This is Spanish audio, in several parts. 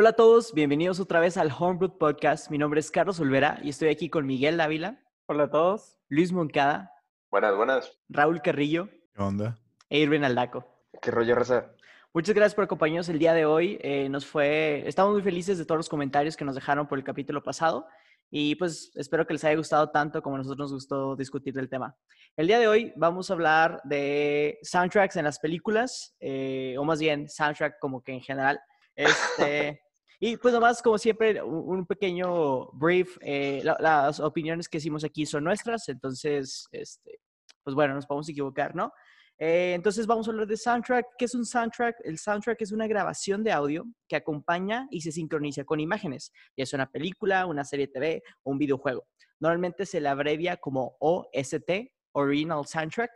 Hola a todos, bienvenidos otra vez al Homebrew Podcast. Mi nombre es Carlos Olvera y estoy aquí con Miguel Dávila. Hola a todos. Luis Moncada. Buenas, buenas. Raúl Carrillo. ¿Qué onda? E Irvin Aldaco. ¿Qué rollo, Raza? Muchas gracias por acompañarnos el día de hoy. Eh, nos fue, estamos muy felices de todos los comentarios que nos dejaron por el capítulo pasado y pues espero que les haya gustado tanto como a nosotros nos gustó discutir del tema. El día de hoy vamos a hablar de soundtracks en las películas, eh, o más bien soundtrack como que en general. Este, y pues nomás, como siempre, un, pequeño brief. Eh, las opiniones que hicimos aquí son nuestras, entonces, este, pues bueno, nos podemos equivocar, ¿no? Eh, entonces vamos a hablar de soundtrack. ¿Qué es un soundtrack? El soundtrack es una grabación de audio que acompaña y se sincroniza con imágenes, ya es una película, una serie TV o un videojuego. Normalmente se le abrevia como OST, Original Soundtrack.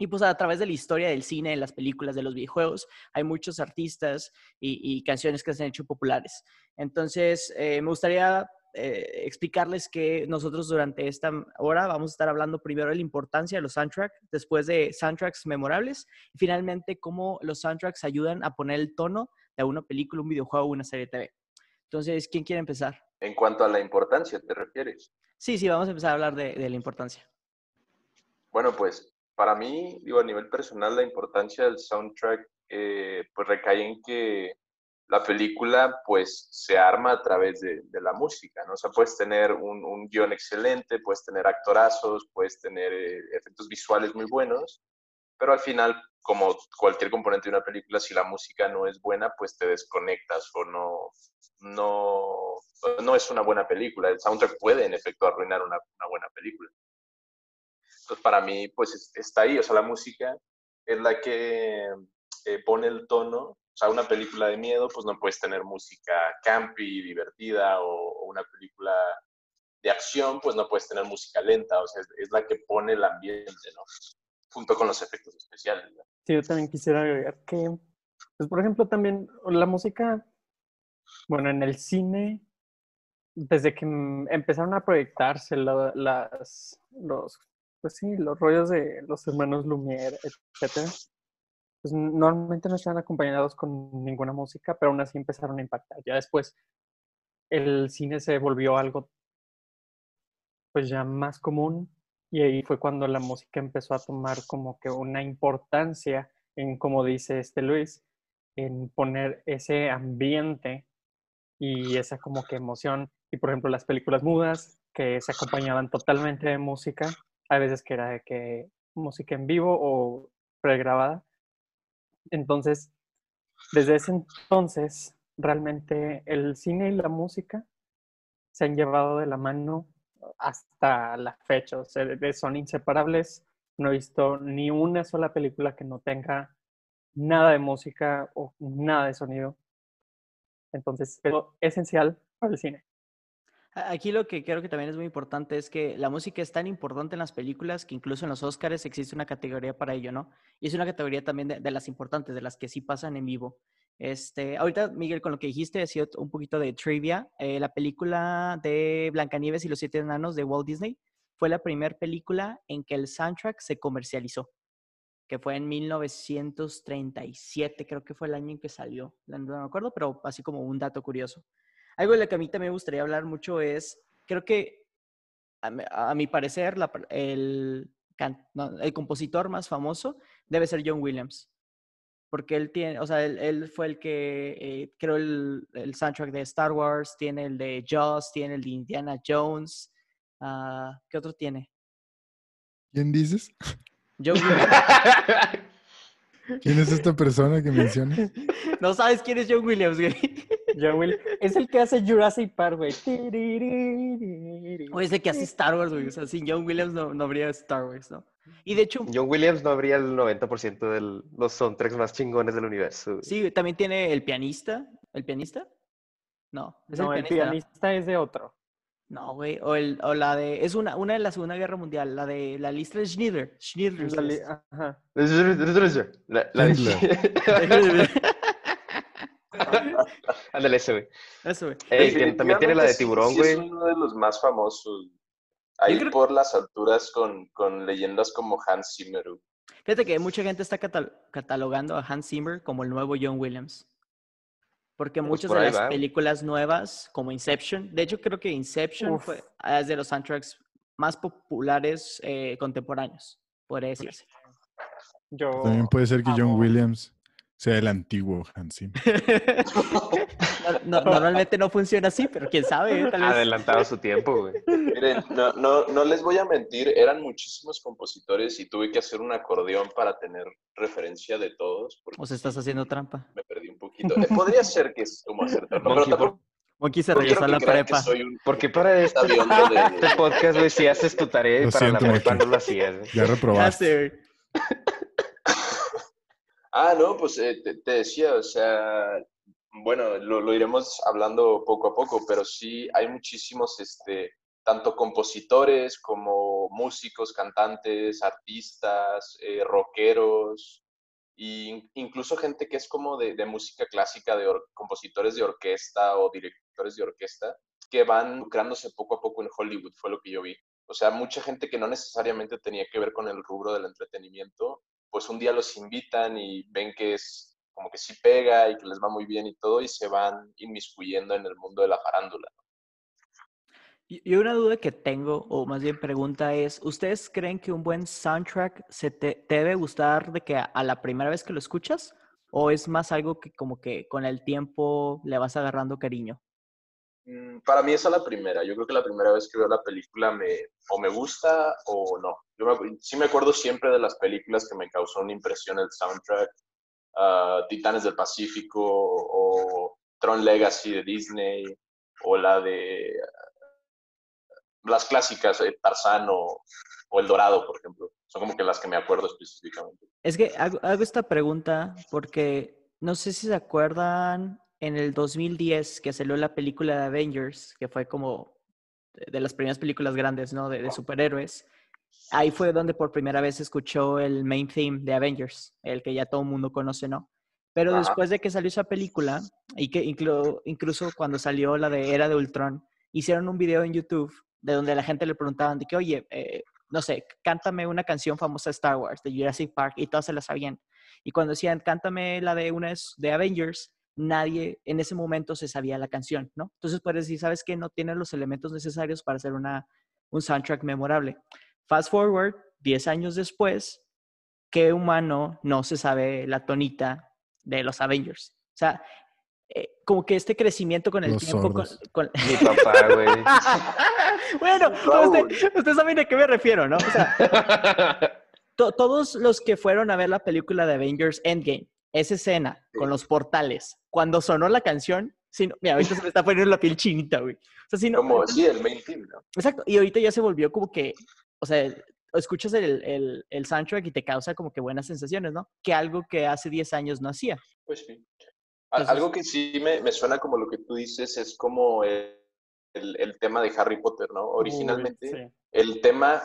Y pues a través de la historia del cine, de las películas, de los videojuegos, hay muchos artistas y, canciones que se han hecho populares. Entonces, eh, me gustaría eh, explicarles que nosotros durante esta hora vamos a estar hablando primero de la importancia de los soundtracks, después de soundtracks memorables y finalmente cómo los soundtracks ayudan a poner el tono de una película, un videojuego o una serie de TV. Entonces, ¿quién quiere empezar? En cuanto a la importancia, ¿te refieres? Sí, sí, vamos a empezar a hablar de, la importancia. Bueno, pues para mí, digo, a nivel personal, la importancia del soundtrack eh, pues recae en que la película pues se arma a través de, la música, ¿no? O sea, puedes tener un, guion excelente, puedes tener actorazos, puedes tener eh, efectos visuales muy buenos, pero al final, como cualquier componente de una película, si la música no es buena, pues te desconectas o no, no, no es una buena película. El soundtrack puede, en efecto, arruinar una, buena película. Entonces, para mí, pues está ahí, o sea, la música es la que eh, pone el tono sea, una película de miedo, pues no puedes tener música campy, divertida, o, una película de acción, pues no puedes tener música lenta, o sea, es, la que pone el ambiente, ¿no? Junto con los efectos especiales. Sí, yo también quisiera agregar que, pues por ejemplo, también la música, bueno, en el cine, desde que empezaron a proyectarse las, los, pues sí, los rollos de los hermanos Lumière, etcétera, pues normalmente no estaban acompañados con ninguna música, pero aún así empezaron a impactar. Ya después el cine se volvió algo pues ya más común y ahí fue cuando la música empezó a tomar como que una importancia en, como dice este Luis, en poner ese ambiente y esa como que emoción. Y por ejemplo las películas mudas que se acompañaban totalmente de música, hay veces que era de que música en vivo o pregrabada, entonces, desde ese entonces, realmente el cine y la música se han llevado de la mano hasta la fecha. Son inseparables. No he visto ni una sola película que no tenga nada de música o nada de sonido. Entonces, es esencial para el cine. Aquí lo que creo que también es muy importante es que la música es tan importante en las películas que incluso en los Oscars existe una categoría para ello, ¿no? Y es una categoría también de, las importantes, de las que sí pasan en vivo. Este, ahorita, Miguel, con lo que dijiste, decía un poquito de trivia. Eh, la película de Blancanieves y los siete enanos de Walt Disney fue la primera película en que el soundtrack se comercializó, que fue en 1937, creo que fue el año en que salió. No me acuerdo, pero así como un dato curioso. Algo de lo que a mí también me gustaría hablar mucho es, creo que a, mi parecer, el, el compositor más famoso debe ser John Williams. Porque él tiene, o sea, él, fue el que eh, creó el, soundtrack de Star Wars, tiene el de Jaws, tiene el de Indiana Jones. Uh, ¿Qué otro tiene? ¿Quién dices? John Williams. ¿Quién es esta persona que mencionas? No sabes quién es John Williams, güey. John Williams. Es el que hace Jurassic Park, güey. O es el que hace Star Wars, güey. O sea, sin John Williams no, no habría Star Wars, ¿no? Y de hecho... John Williams no habría el 90% de los soundtracks más chingones del universo. Sí, también tiene el pianista. ¿El pianista? No, es no, el, pianista. es de otro. No, güey. O, el, o la de. Es una, una de la Segunda Guerra Mundial. La de la lista de Schneider. Schneider. La, ajá. La, la de. Ándale, ese, güey. Eso, güey. también tiene la de tiburón, güey. es uno de los más famosos. Ahí por las alturas con, con, leyendas como Hans Zimmer. Fíjate que mucha gente está catalogando a Hans Zimmer como el nuevo John Williams. Porque Pues muchas por de las va. películas nuevas, como Inception, de hecho creo que Inception Uf. fue, es de los soundtracks más populares eh, contemporáneos, podría decirse. Yo También puede ser que John Williams sea el antiguo Hans Zimmer. No- no- normalmente no funciona así, pero quién sabe, ¿eh? tal vez. Adelantado su tiempo, güey. Miren, no, no, no les voy a mentir, eran muchísimos compositores y tuve que hacer un acordeón para tener referencia de todos. O sea, estás haciendo trampa. Me perdí un poquito. Eh, podría ser que es como hacer trampa, pero tampoco Monkey se regresó a la prepa. un Porque para este, de... este podcast, güey, si haces tu tarea y para siento, la prepa Monkey. no lo hacías. Ya Ya reprobaste. sé. Ah, no, pues eh, te, decía, o sea, bueno, lo, iremos hablando poco a poco, pero sí hay muchísimos, este, tanto compositores como músicos, cantantes, artistas, eh, rockeros, e incluso gente que es como de, de música clásica, de or- compositores de orquesta o directores de orquesta, que van lucrándose poco a poco en Hollywood, fue lo que yo vi. O sea, mucha gente que no necesariamente tenía que ver con el rubro del entretenimiento, pues un día los invitan y ven que es como que sí pega y que les va muy bien y todo y se van inmiscuyendo en el mundo de la farándula. Y una duda que tengo, o más bien pregunta es, ¿ustedes creen que un buen soundtrack se te, debe gustar de que a la primera vez que lo escuchas? ¿O es más algo que como que con el tiempo le vas agarrando cariño? Mm, Para mí esa es la primera. Yo creo que la primera vez que veo la película me, o me gusta o no. Yo me sí me acuerdo siempre de las películas que me causó una impresión el soundtrack. ah, Titanes del Pacífico o Tron Legacy de Disney o la de ah, las clásicas, eh, Tarzán o, El Dorado, por ejemplo. Son como que las que me acuerdo específicamente. Es que hago esta pregunta porque no sé si se acuerdan en el 2010 que salió la película de Avengers, que fue como de las primeras películas grandes, ¿no? De, de superhéroes. Ahí fue donde por primera vez escuchó el main theme de Avengers, el que ya todo el mundo conoce, ¿no? Pero Ajá. después de que salió esa película, y que inclu- incluso cuando salió la de Era de Ultron, hicieron un video en YouTube de donde la gente le preguntaban de que, oye, eh, no sé, cántame una canción famosa de Star Wars, de Jurassic Park, y todas se la sabían. Y cuando decían, cántame la de una de Avengers, nadie en ese momento se sabía la canción, ¿no? Entonces puedes decir, ¿sabes qué? No tiene los elementos necesarios para hacer una, un soundtrack memorable. Fast forward, 10 años después, ¿qué humano no se sabe la tonita de los Avengers? O sea, eh, como que este crecimiento con el Los tiempo... con- con- Mi papá, güey. bueno, Raúl. usted- ustedes saben a qué me refiero, ¿no? O sea, to- todos los que fueron a ver la película de Avengers Endgame, esa escena con los portales, cuando sonó la canción, no- mira, ahorita se me está poniendo la piel chinita, güey. O sea, no- Como, sí, el main theme, ¿no? Exacto, y ahorita ya se volvió como que, o sea, escuchas el, el, el soundtrack y te causa como que buenas sensaciones, ¿no? Que algo que hace 10 años no hacía. Pues sí. Entonces- Algo que sí me, me suena como lo que tú dices es como el, el- tema de Harry Potter, ¿no? Originalmente, sí. el tema,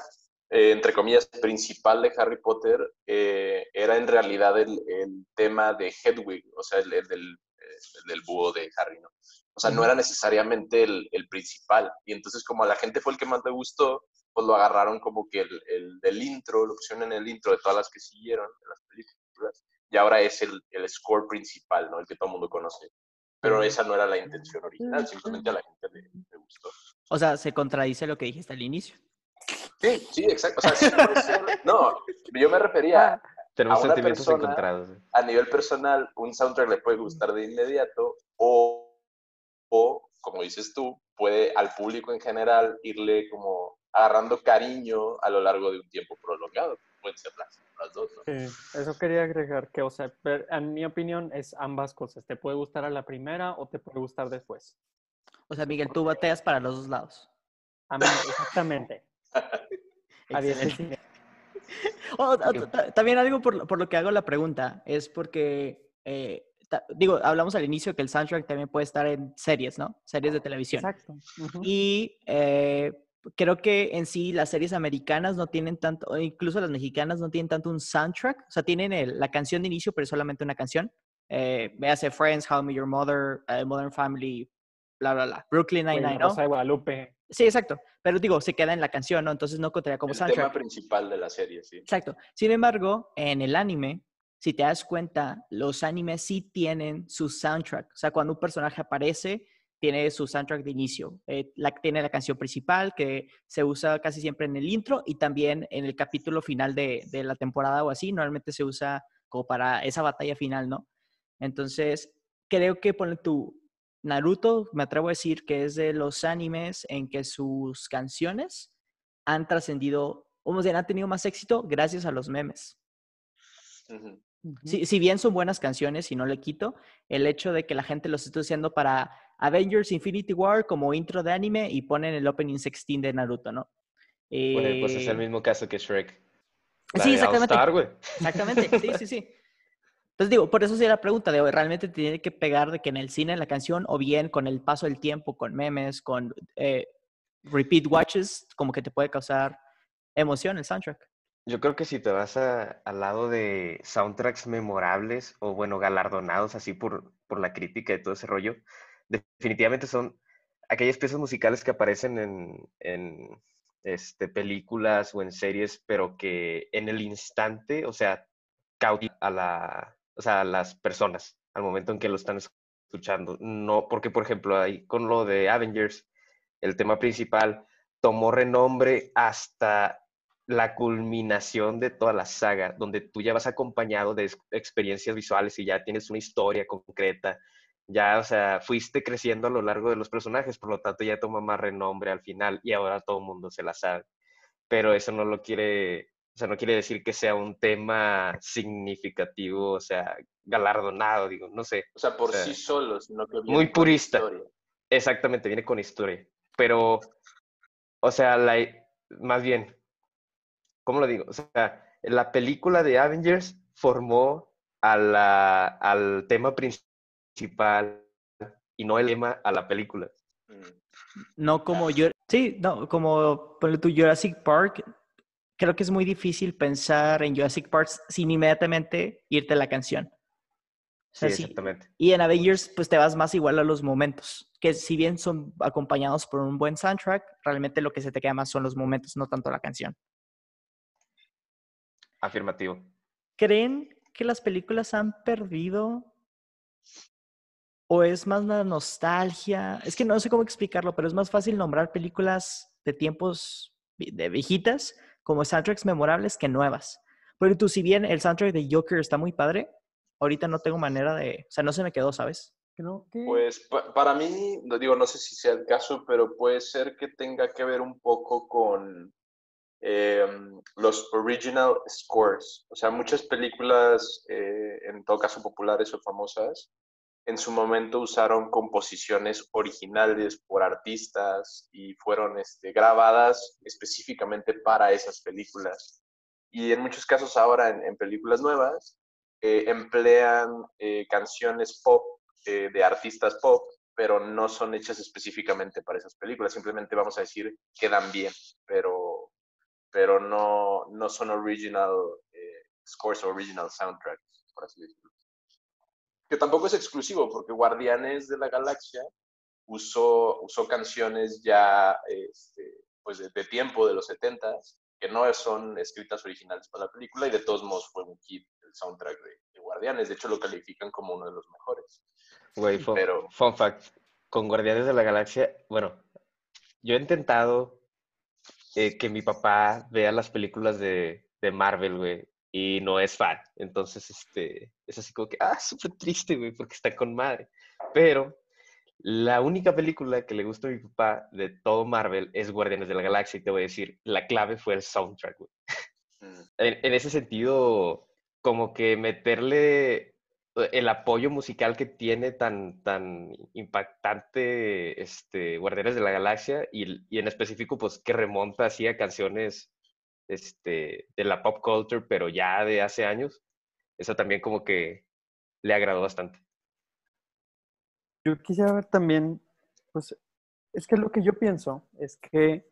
eh, entre comillas, principal de Harry Potter eh, era en realidad el, el tema de Hedwig, o sea, el, el del, el del búho de Harry, ¿no? O sea, no era necesariamente el, el principal. Y entonces, como a la gente fue el que más le gustó, pues lo agarraron como que el, el del intro, lo pusieron en el intro de todas las que siguieron, de las películas, y ahora es el, el score principal, ¿no? El que todo el mundo conoce. Pero esa no era la intención original, simplemente a la gente le, le gustó. O sea, se contradice lo que dijiste al inicio. Sí, sí, exacto. O sea, sí puede ser- No, yo me refería Tenemos A una sentimientos persona- encontrados. a nivel personal, un soundtrack le puede gustar de inmediato o, o, como dices tú, puede al público en general irle como agarrando cariño a lo largo de un tiempo prolongado. Pueden ser las, las dos, ¿no? Sí, eso quería agregar que, o sea, en mi opinión es ambas cosas. Te puede gustar a la primera o te puede gustar después. O sea, Miguel, tú bateas para los dos lados. A mí, exactamente. Excelente. Oh, oh, ta- ta- también algo por, lo- por lo que hago la pregunta es porque, eh, digo, hablamos al inicio que el soundtrack también puede estar en series, ¿no? Series de televisión. Exacto. Y eh, creo que en sí las series americanas no tienen tanto, o incluso las mexicanas no tienen tanto un soundtrack. O sea, tienen el- la canción de inicio, pero es solamente una canción. Eh, véase Friends, How I Met Your Mother, eh, Modern Family, bla, bla, bla. Brooklyn Nine-Nine, ¿no? Rosa de Guadalupe. Sí, exacto. Pero digo, se queda en la canción, ¿no? Entonces no contaría como el tema soundtrack. principal de la serie, sí. Exacto. Sin embargo, en el anime si te das cuenta, los animes sí tienen su soundtrack. O sea, cuando un personaje aparece, tiene su soundtrack de inicio. Eh, la, tiene la canción principal que se usa casi siempre en el intro y también en el capítulo final de, de la temporada o así. Normalmente se usa como para esa batalla final, ¿no? Entonces, creo que pone tu Naruto, me atrevo a decir que es de los animes en que sus canciones han trascendido, o sea, han tenido más éxito gracias a los memes. Si, si bien son buenas canciones y no le quito, el hecho de que la gente los esté usando para Avengers Infinity War como intro de anime y ponen el opening 16 de Naruto, ¿no? Pues es el Eh, mismo caso que Shrek. La Sí, de exactamente. Exactamente, sí, sí, sí. Entonces digo, por eso sí la pregunta de realmente tiene que pegar de que en el cine la canción o bien con el paso del tiempo, con memes, con eh, repeat watches, como que te puede causar emoción el soundtrack. Yo creo que si te vas a- al lado de soundtracks memorables o, bueno, galardonados así por, por la crítica y todo ese rollo, definitivamente son aquellas piezas musicales que aparecen en, este, películas o en series, pero que en el instante, o sea, cautivan a, la, o sea, las personas al momento en que lo están escuchando. No, porque, por ejemplo, ahí con lo de Avengers, el tema principal tomó renombre hasta la culminación de toda la saga, donde tú ya vas acompañado de ex- experiencias visuales y ya tienes una historia concreta, ya, o sea, fuiste creciendo a lo largo de los personajes, por lo tanto ya toma más renombre al final y ahora todo el mundo se la sabe. Pero eso no lo quiere, o sea, no quiere decir que sea un tema significativo, o sea, galardonado, digo, no sé. O sea, por O sea, sí solo, sino que muy viene con purista. historia. Exactamente, viene con historia. Pero, o sea, la, más bien, ¿cómo lo digo? O sea, la película de Avengers formó a la- al tema principal y no el tema a la película. Mm. No como yo, sí, no, como ponle tu Jurassic Park, creo que es muy difícil pensar en Jurassic Park sin inmediatamente irte a la canción. O Sí, sea, sí, exactamente. Y en Avengers, pues te vas más igual a los momentos, que si bien son acompañados por un buen soundtrack, realmente lo que se te queda más son los momentos, no tanto la canción. Afirmativo. ¿Creen que las películas han perdido o es más la nostalgia? Es que no sé cómo explicarlo, pero es más fácil nombrar películas de tiempos de viejitas como soundtracks memorables que nuevas. Pero tú, si bien el soundtrack de Joker está muy padre, ahorita no tengo manera de, o sea, no se me quedó, ¿sabes? Creo que Pues pa- para mí, no digo, no sé si sea el caso, pero puede ser que tenga que ver un poco con em, los original scores. O sea, muchas películas, eh, en todo caso populares o famosas, en su momento usaron composiciones originales por artistas y fueron este, grabadas específicamente para esas películas. Y en muchos casos ahora en, en películas nuevas eh, emplean eh, canciones pop eh, de artistas pop, pero no son hechas específicamente para esas películas. Simplemente vamos a decir quedan bien, pero, pero no, no son original eh, scores o original soundtracks, por así decirlo. Que tampoco es exclusivo, porque Guardianes de la Galaxia usó, usó canciones ya este, pues de, de tiempo, de los 70s, que no son escritas originales para la película, y de todos modos fue un hit el soundtrack de, de Guardianes. De hecho, lo califican como uno de los mejores. Güey, fun, Pero- fun fact, con Guardianes de la Galaxia, bueno, yo he intentado eh, que mi papá vea las películas de, de Marvel, güey, y no es fan. Entonces, este, es así como que, ah, súper triste, güey, porque está con madre. Pero la única película que le gusta a mi papá de todo Marvel es Guardianes de la Galaxia, y te voy a decir, la clave fue el soundtrack, güey Mm. en, en ese sentido, como que meterle el apoyo musical que tiene tan, tan impactante este, Guardianes de la Galaxia y, y en específico, pues que remonta así a canciones este, de la pop culture, pero ya de hace años, eso también como que le agradó bastante. yo quisiera ver también, pues, es que lo que yo pienso es que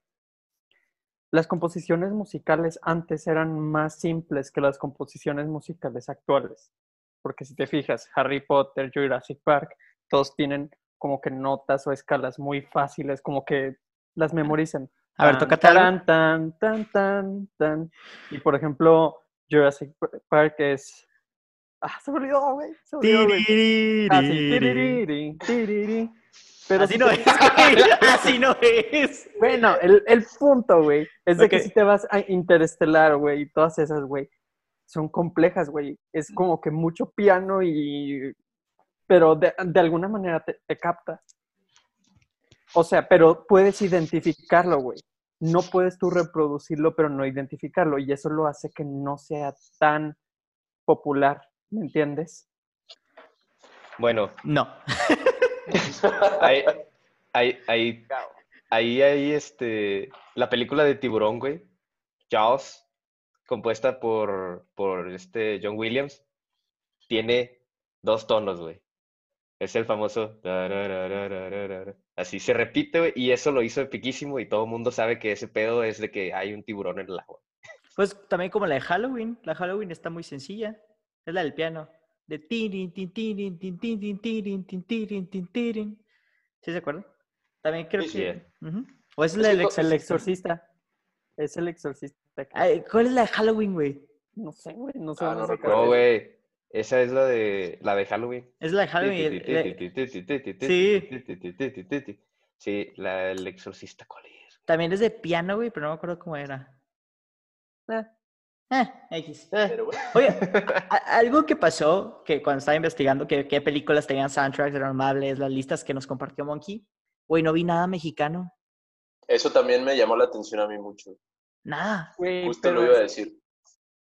las composiciones musicales antes eran más simples que las composiciones musicales actuales. Porque si te fijas, Harry Potter, Jurassic Park, todos tienen como que notas o escalas muy fáciles, como que las memorizan. A ver, Tan, tócate algo. tarán, tan, tan, tan, tan. Y por ejemplo, Jurassic Park es Ah, se me olvidó, güey. Se me. Ah. Pero Así si no es, güey. Así no es. Bueno, el, el punto, güey, es de que si te vas a Interestelar, güey, y todas esas, güey, son complejas, güey. Es como que mucho piano y... Pero de, de alguna manera te, te capta. O sea, pero puedes identificarlo, güey. No puedes tú reproducirlo, pero no identificarlo. Y eso lo hace que no sea tan popular, ¿me entiendes? Bueno, No. ahí, ahí, ahí, ahí, ahí, este, la película de Tiburón, güey, Jaws, compuesta por, por este John Williams, tiene dos tonos, güey. Es el famoso... Así se repite, güey, y eso lo hizo epiquísimo y todo el mundo sabe que ese pedo es de que hay un tiburón en el agua. Pues también como la de Halloween. La Halloween está muy sencilla. Es la del piano. De tirin, tin, tirin, tin, tin, tin, tirin, tin, tirin, tin, tirin. ¿Sí se acuerdan? También creo Sí, sí. que... Ujú. O es Es la del que el exorcista. Es el exorcista. que- Ay, ¿Cuál es la de Halloween, güey? No sé, güey, no sé. Ah, no recuerdo. Güey, esa es la de, la de Halloween. Es la de Halloween. Sí. Sí, la del exorcista, ¿cuál es? También es de piano, güey, pero no me acuerdo cómo era. Eh. Eh, X. Bueno, Oye, a- a- algo que pasó, que cuando estaba investigando que, qué películas tenían soundtracks renombrables, las listas que nos compartió Monkey, güey, no vi nada mexicano. eso también me llamó la atención a mí mucho. Nada. Güey, Justo pero lo iba a es- decir.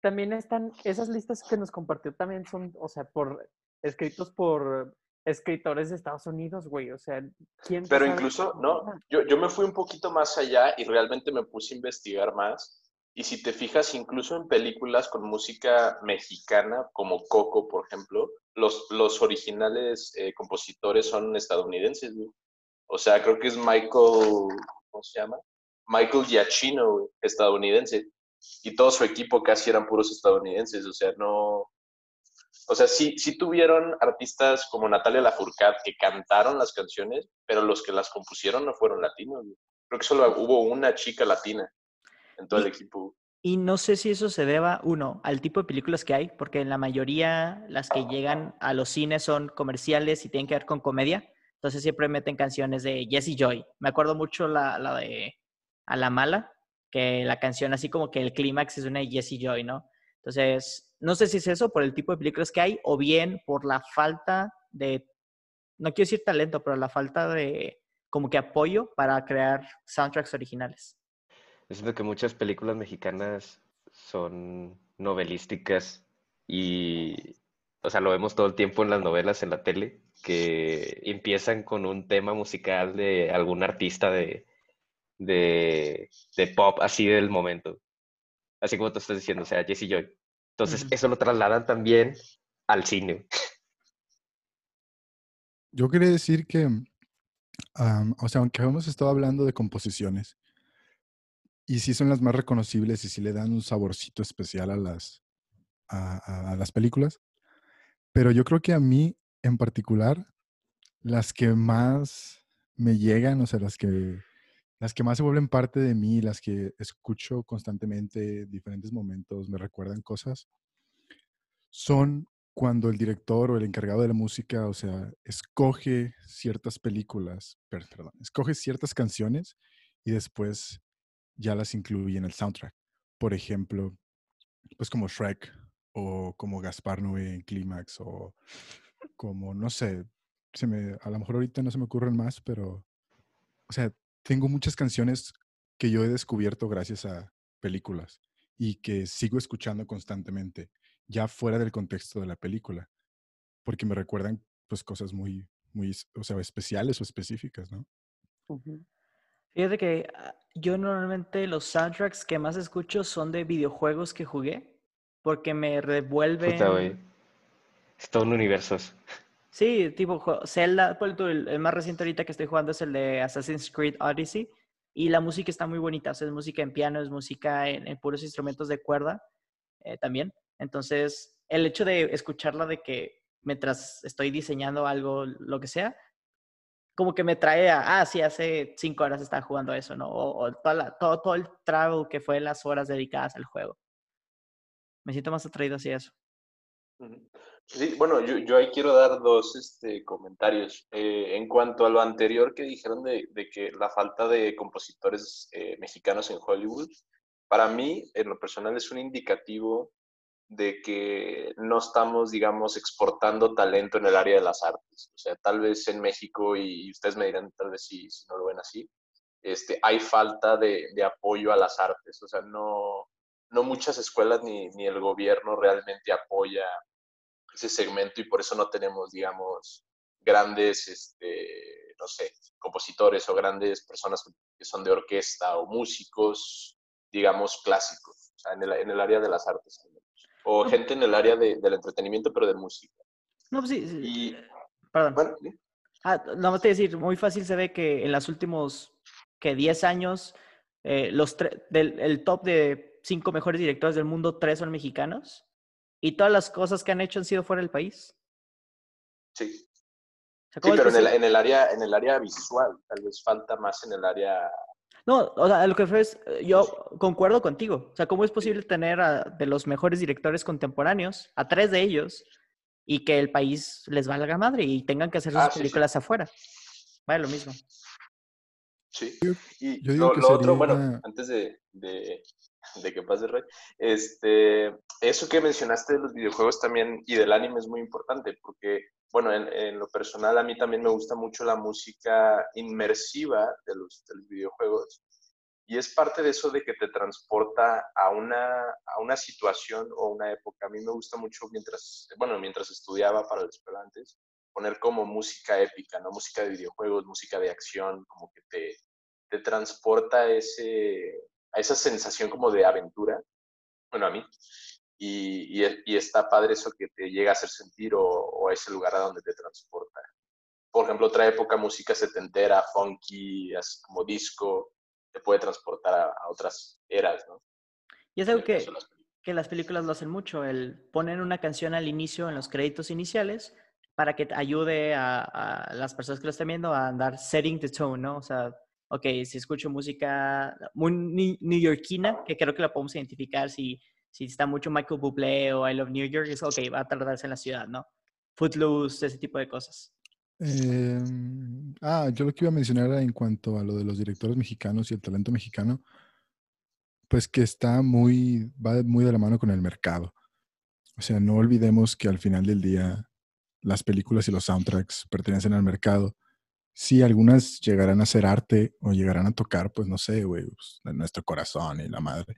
También están, esas listas que nos compartió también son, o sea, por escritos por escritores de Estados Unidos, güey. O sea, ¿quién Pero incluso, no, yo, yo me fui un poquito más allá y realmente me puse a investigar más. Y si te fijas, incluso en películas con música mexicana, como Coco, por ejemplo, los, los originales eh, compositores son estadounidenses, güey. O sea, creo que es Michael, ¿cómo se llama? Michael Giacchino, güey, estadounidense. Y todo su equipo casi eran puros estadounidenses, o sea, no... O sea, sí, sí tuvieron artistas como Natalia Lafourcade que cantaron las canciones, pero los que las compusieron no fueron latinos. Creo que solo hubo una chica latina en todo el equipo. Y no sé si eso se deba, uno, al tipo de películas que hay, porque en la mayoría las que llegan a los cines son comerciales y tienen que ver con comedia. Entonces siempre meten canciones de Jesse Joy. Me acuerdo mucho la, la de A la Mala, que la canción así como que el clímax es una de Jesse Joy, ¿no? Entonces, no sé si es eso por el tipo de películas que hay o bien por la falta de, no quiero decir talento, pero la falta de como que apoyo para crear soundtracks originales. Yo siento que muchas películas mexicanas son novelísticas y, o sea, lo vemos todo el tiempo en las novelas, en la tele, que empiezan con un tema musical de algún artista de, de, de pop así del momento. Así como tú estás diciendo, o sea, Jesse Joy. Entonces, eso lo trasladan también al cine. Yo quería decir que, o sea, aunque hemos estado hablando de composiciones, y sí son las más reconocibles y sí le dan un saborcito especial a las, a, a- a las películas, pero yo creo que a mí en particular, las que más me llegan, o sea, las que, las que más se vuelven parte de mí, las que escucho constantemente, diferentes momentos, me recuerdan cosas, son cuando el director o el encargado de la música, o sea, escoge ciertas películas, per- perdón, escoge ciertas canciones y después ya las incluye en el soundtrack. Por ejemplo, pues como Shrek o como Gaspar Noé en Clímax o como, no sé, se me, a lo mejor ahorita no se me ocurren más, pero, o sea, tengo muchas canciones que yo he descubierto gracias a películas y que sigo escuchando constantemente, ya fuera del contexto de la película, porque me recuerdan pues cosas muy, muy, o sea, especiales o específicas, ¿no? Ujú. Fíjate que ah, yo normalmente los soundtracks que más escucho son de videojuegos que jugué, porque me Puta, revuelven. Es todo un universo. eso. Sí, tipo Zelda, el, más reciente ahorita que estoy jugando es el de Assassin's Creed Odyssey, y la música está muy bonita, es música en piano, es música en, puros instrumentos de cuerda eh, también. Entonces, el hecho de escucharla de que mientras estoy diseñando algo, lo que sea, como que me trae a, ah, sí, hace cinco horas estaba jugando eso, ¿no? O, todo, el travel que fue las horas dedicadas al juego. Me siento más atraído hacia eso. Ujú. Sí, bueno, yo, yo ahí quiero dar dos este, comentarios. Eh, en cuanto a lo anterior que dijeron de, de que la falta de compositores eh, mexicanos en Hollywood, para mí, en lo personal, es un indicativo de que no estamos, digamos, exportando talento en el área de las artes. O sea, tal vez en México, y ustedes me dirán tal vez si, si no lo ven así, este, hay falta de, de, apoyo a las artes. O sea, no, no muchas escuelas ni, ni el gobierno realmente apoya ese segmento y por eso no tenemos, digamos, grandes, este, no sé, compositores o grandes personas que son de orquesta o músicos, digamos, clásicos, o sea, en el, en el área de las artes. O gente en el área de, del entretenimiento, pero de música. No, pues sí. sí. Y, Perdón. bueno, ¿sí? Ah, nada más te decir, muy fácil se ve que en los últimos que 10 años, eh, los del el top de cinco mejores directores del mundo, tres son mexicanos. Y todas las cosas que han hecho han sido fuera del país. Sí. Sí, ¿cómo es pero en el, en el área, en el área visual, tal vez falta más en el área. No, o sea, lo que fue es, eh, yo concuerdo contigo. O sea, ¿cómo es posible tener a, de los mejores directores contemporáneos, a tres de ellos, y que el país les valga madre y tengan que hacer sus Ah, sí, sí. películas afuera? Vale, lo mismo. Sí. Y yo digo lo, que lo otro, bueno, antes de, de, de que pase Rey, este, eso que mencionaste de los videojuegos también y del anime es muy importante porque, bueno, en, en lo personal a mí también me gusta mucho la música inmersiva de los, de videojuegos y es parte de eso de que te transporta a una, a una situación o una época. A mí me gusta mucho mientras, bueno, mientras estudiaba para los antes poner como música épica, ¿no? Música de videojuegos, música de acción, como que te, te transporta ese, a esa sensación como de aventura, bueno, a mí, y, y, y está padre eso que te llega a hacer sentir o, o, a ese lugar a donde te transporta. Por ejemplo, otra época, música setentera, funky, así como disco, te puede transportar a, a otras eras, ¿no? Y es algo que, las películas. que las películas lo hacen mucho, el poner una canción al inicio en los créditos iniciales para que te ayude a, a las personas que lo están viendo a andar setting the tone, ¿no? O sea, ok, si escucho música muy neoyorquina, que creo que la podemos identificar si, si está mucho Michael Bublé o I Love New York, es ok, va a tardarse en la ciudad, ¿no? Footloose, ese tipo de cosas. Eh, ah, yo lo que iba a mencionar en cuanto a lo de los directores mexicanos y el talento mexicano, pues que está muy, va muy de la mano con el mercado. O sea, no olvidemos que al final del día las películas y los soundtracks pertenecen al mercado. Sí, algunas llegarán a ser arte o llegarán a tocar, pues no sé, güey, pues, nuestro corazón y la madre.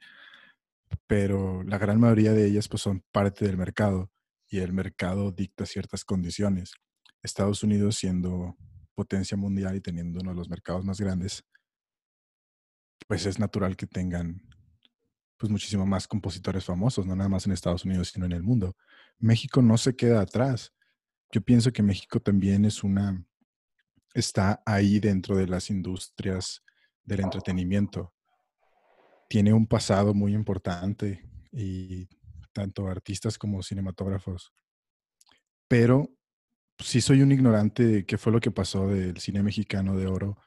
Pero la gran mayoría de ellas pues son parte del mercado y el mercado dicta ciertas condiciones. Estados Unidos siendo potencia mundial y teniendo uno de los mercados más grandes, pues es natural que tengan pues muchísimo más compositores famosos, no nada más en Estados Unidos, sino en el mundo. México no se queda atrás. Yo pienso que México también es una, está ahí dentro de las industrias del entretenimiento. Tiene un pasado muy importante y tanto artistas como cinematógrafos. Pero sí soy un ignorante de qué fue lo que pasó del cine mexicano de oro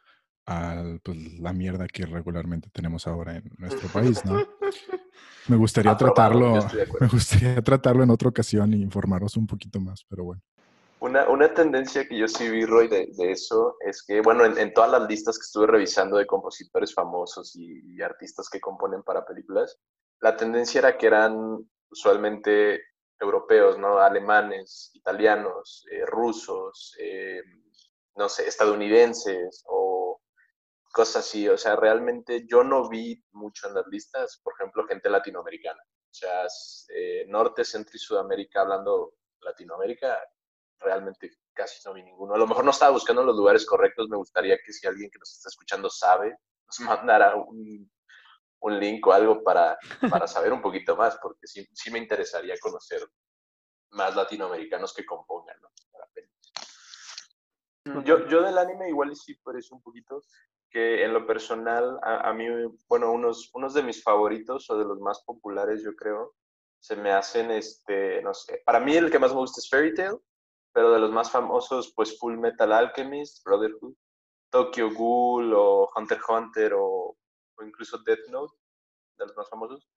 a pues, la mierda que regularmente tenemos ahora en nuestro país, ¿no? Me gustaría Aprobado, tratarlo, me gustaría tratarlo en otra ocasión y informaros un poquito más, pero bueno. Una, una tendencia que yo sí vi, Roy, de, de eso es que, bueno, en, todas las listas que estuve revisando de compositores famosos y, y, artistas que componen para películas, la tendencia era que eran usualmente europeos, ¿no? Alemanes, italianos, eh, rusos, eh, no sé, estadounidenses o cosas así. O sea, realmente yo no vi mucho en las listas, por ejemplo, gente latinoamericana. O sea, eh, Norte, Centro y Sudamérica, hablando Latinoamérica, realmente casi no vi ninguno. A lo mejor no estaba buscando los lugares correctos. Me gustaría que si alguien que nos está escuchando sabe, nos mandara un, un link o algo para, para saber un poquito más, porque sí, sí, me interesaría conocer más latinoamericanos que compongan, ¿no? Yo, yo del anime igual sí por eso un poquito, que en lo personal, a, a, mí, bueno, unos, unos de mis favoritos o de los más populares, yo creo, se me hacen, este, no sé, para mí el que más me gusta es Fairy Tail, pero de los más famosos, pues Full Metal Alchemist, Brotherhood, Tokyo Ghoul o Hunter x Hunter o, o incluso Death Note, de los más famosos.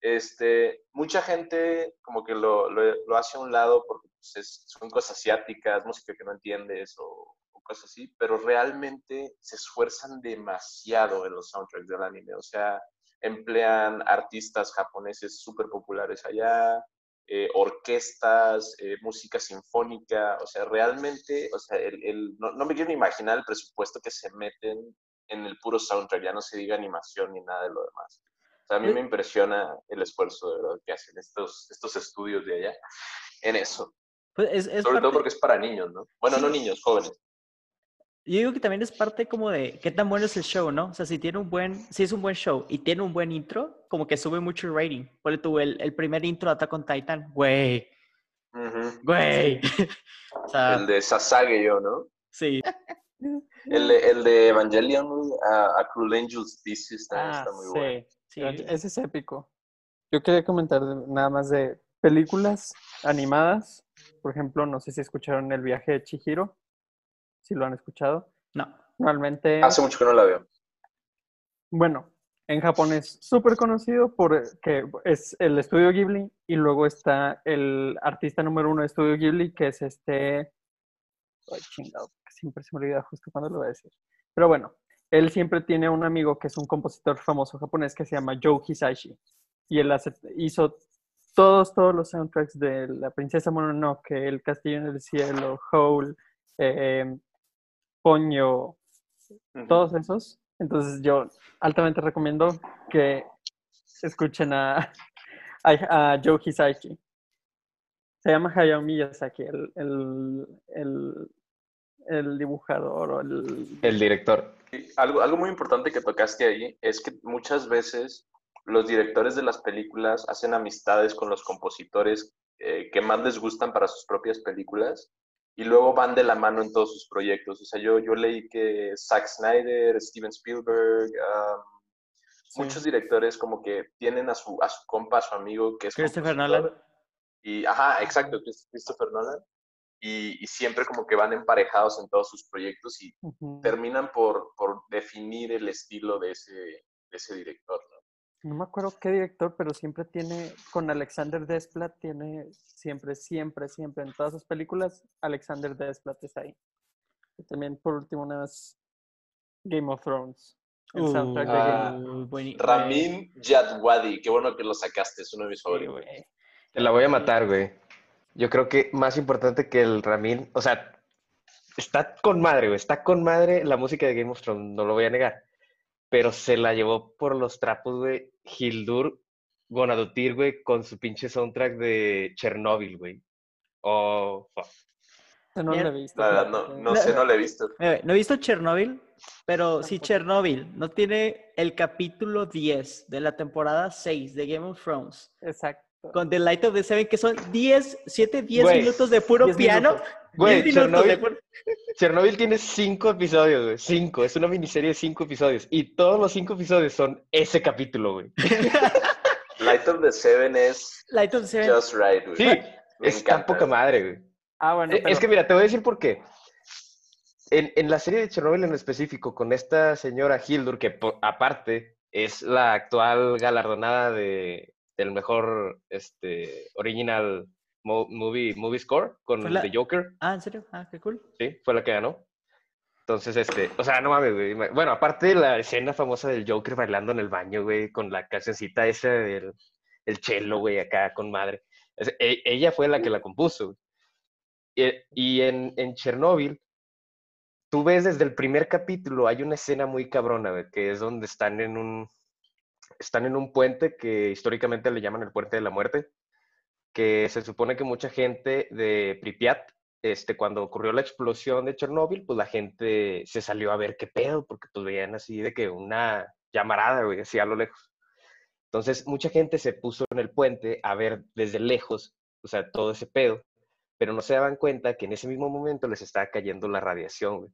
este, mucha gente como que lo, lo, hace a un lado porque pues, son cosas asiáticas, música que no entiendes o, cosas así, pero realmente se esfuerzan demasiado en los soundtracks del anime. O sea, emplean artistas japoneses súper populares allá, eh, orquestas, eh, música sinfónica, o sea, realmente, o sea, el, no, no, me quiero ni imaginar el presupuesto que se meten en el puro soundtrack, ya no se diga animación ni nada de lo demás. O sea, a mí me impresiona el esfuerzo de verdad que hacen estos, estos estudios de allá en eso. Pues es, Sobre todo porque es para niños, ¿no? Bueno, no niños, jóvenes. Yo digo que también es parte como de qué tan bueno es el show, ¿no? O sea, si tiene un buen, si es un buen show y tiene un buen intro, como que sube mucho el rating. Por tú, el, el primer intro de Attack on Titan, güey. Güey. o sea, el de Sasage yo, ¿no? Sí. El, el de Evangelion, a, Cruel Angels Thesis, ah, está muy bueno. Sí, ese es épico. Yo quería comentar nada más de películas animadas. Por ejemplo, no sé si escucharon El viaje de Chihiro si lo han escuchado. No. Normalmente. Hace mucho que no la veo. Bueno, en Japón es súper conocido porque es el estudio Ghibli y luego está el artista número uno de estudio Ghibli que es este. Ay, chingado, siempre se me olvida justo cuando lo voy a decir. Pero bueno, él siempre tiene un amigo que es un compositor famoso japonés que se llama Joe Hisaishi. Y él hizo todos, todos los soundtracks de La Princesa Mononoke, El Castillo en el Cielo, Howl, eh, Poño, todos esos. Entonces yo altamente recomiendo que escuchen a, a, Joe Hisaishi. Se llama Hayao Miyazaki, el, el, el, el dibujador o el... El director. Algo, algo muy importante que tocaste ahí es que muchas veces los directores de las películas hacen amistades con los compositores eh, que más les gustan para sus propias películas y luego van de la mano en todos sus proyectos. O sea, yo, yo leí que Zack Snyder, Steven Spielberg, muchos directores como que tienen a su, a su compa, a su amigo que es... Christopher Nolan. Y, ajá, exacto, Christopher Nolan. Y, y, siempre como que van emparejados en todos sus proyectos y terminan por, por, definir el estilo de ese, de ese director, ¿no? No me acuerdo qué director, pero siempre tiene, con Alexander Desplat, tiene siempre, siempre, siempre, en todas sus películas, Alexander Desplat está ahí. Y también, por último, unas Game of Thrones. El soundtrack de Game ah, Ramin Jadwadi, qué bueno que lo sacaste, es uno de mis favoritos. Te la voy a matar, güey. Yo creo que más importante que el Ramin, o sea, está con madre, güey, está con madre la música de Game of Thrones, no lo voy a negar pero se la llevó por los trapos, güey, Hildur Gonadutir, güey, con su pinche soundtrack de Chernobyl, güey. Oh, fuck. No lo he visto. no, no, sé, no lo he visto. No he visto Chernobyl, pero sí Chernobyl. No tiene el capítulo 10 de la temporada 6 de Game of Thrones. Exacto. Con The Light of the Seven, que son 10, 7, 10 minutos de puro piano. Güey, Chernobyl, tiene cinco episodios, güey. Cinco. Es una miniserie de cinco episodios. Y todos los cinco episodios son ese capítulo, güey. Light of the Seven es Light of the Seven. just right, güey. Sí, es tan poca madre, güey. Ah, bueno. Es que mira, te voy a decir por qué. En, en la serie de Chernobyl en específico, con esta señora Hildur, que aparte es la actual galardonada de, del mejor este, original movie, movie score con The Joker. Ah, ¿en serio? Ah, qué cool. Sí, fue la que ganó. Entonces, este, o sea, no mames, güey. Bueno, aparte de la escena famosa del Joker bailando en el baño, güey, con la cancioncita esa del el cello, güey, acá con madre. E, ella fue la que la compuso. Y, y en, en Chernobyl, tú ves desde el primer capítulo, hay una escena muy cabrona, güey, que es donde están en un, están en un puente que históricamente le llaman el puente de la muerte que se supone que mucha gente de Pripyat, este, cuando ocurrió la explosión de Chernóbil, pues la gente se salió a ver qué pedo, porque pues veían así de que una llamarada, güey, así a lo lejos. Entonces, mucha gente se puso en el puente a ver desde lejos, o sea, todo ese pedo, pero no se daban cuenta que en ese mismo momento les estaba cayendo la radiación,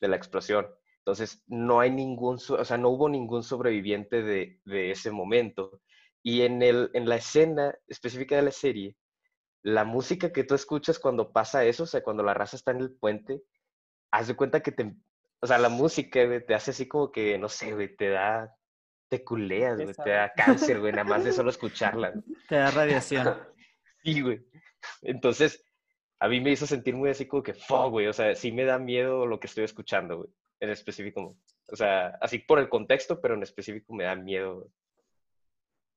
de la explosión. Entonces, no hay ningún, o sea, no hubo ningún sobreviviente de, de ese momento. Y en, el, en la escena específica de la serie, la música que tú escuchas cuando pasa eso, o sea, cuando la raza está en el puente, haz de cuenta que te, o sea, la música te hace así como que, no sé, güey, te da, te culeas, güey, te da cáncer, güey, nada más de solo escucharla. güey. Te da radiación. Sí, güey. Entonces, a mí me hizo sentir muy así como que, fuck, güey, o sea, sí me da miedo lo que estoy escuchando, güey, en específico. O sea, así por el contexto, pero en específico me da miedo, güey.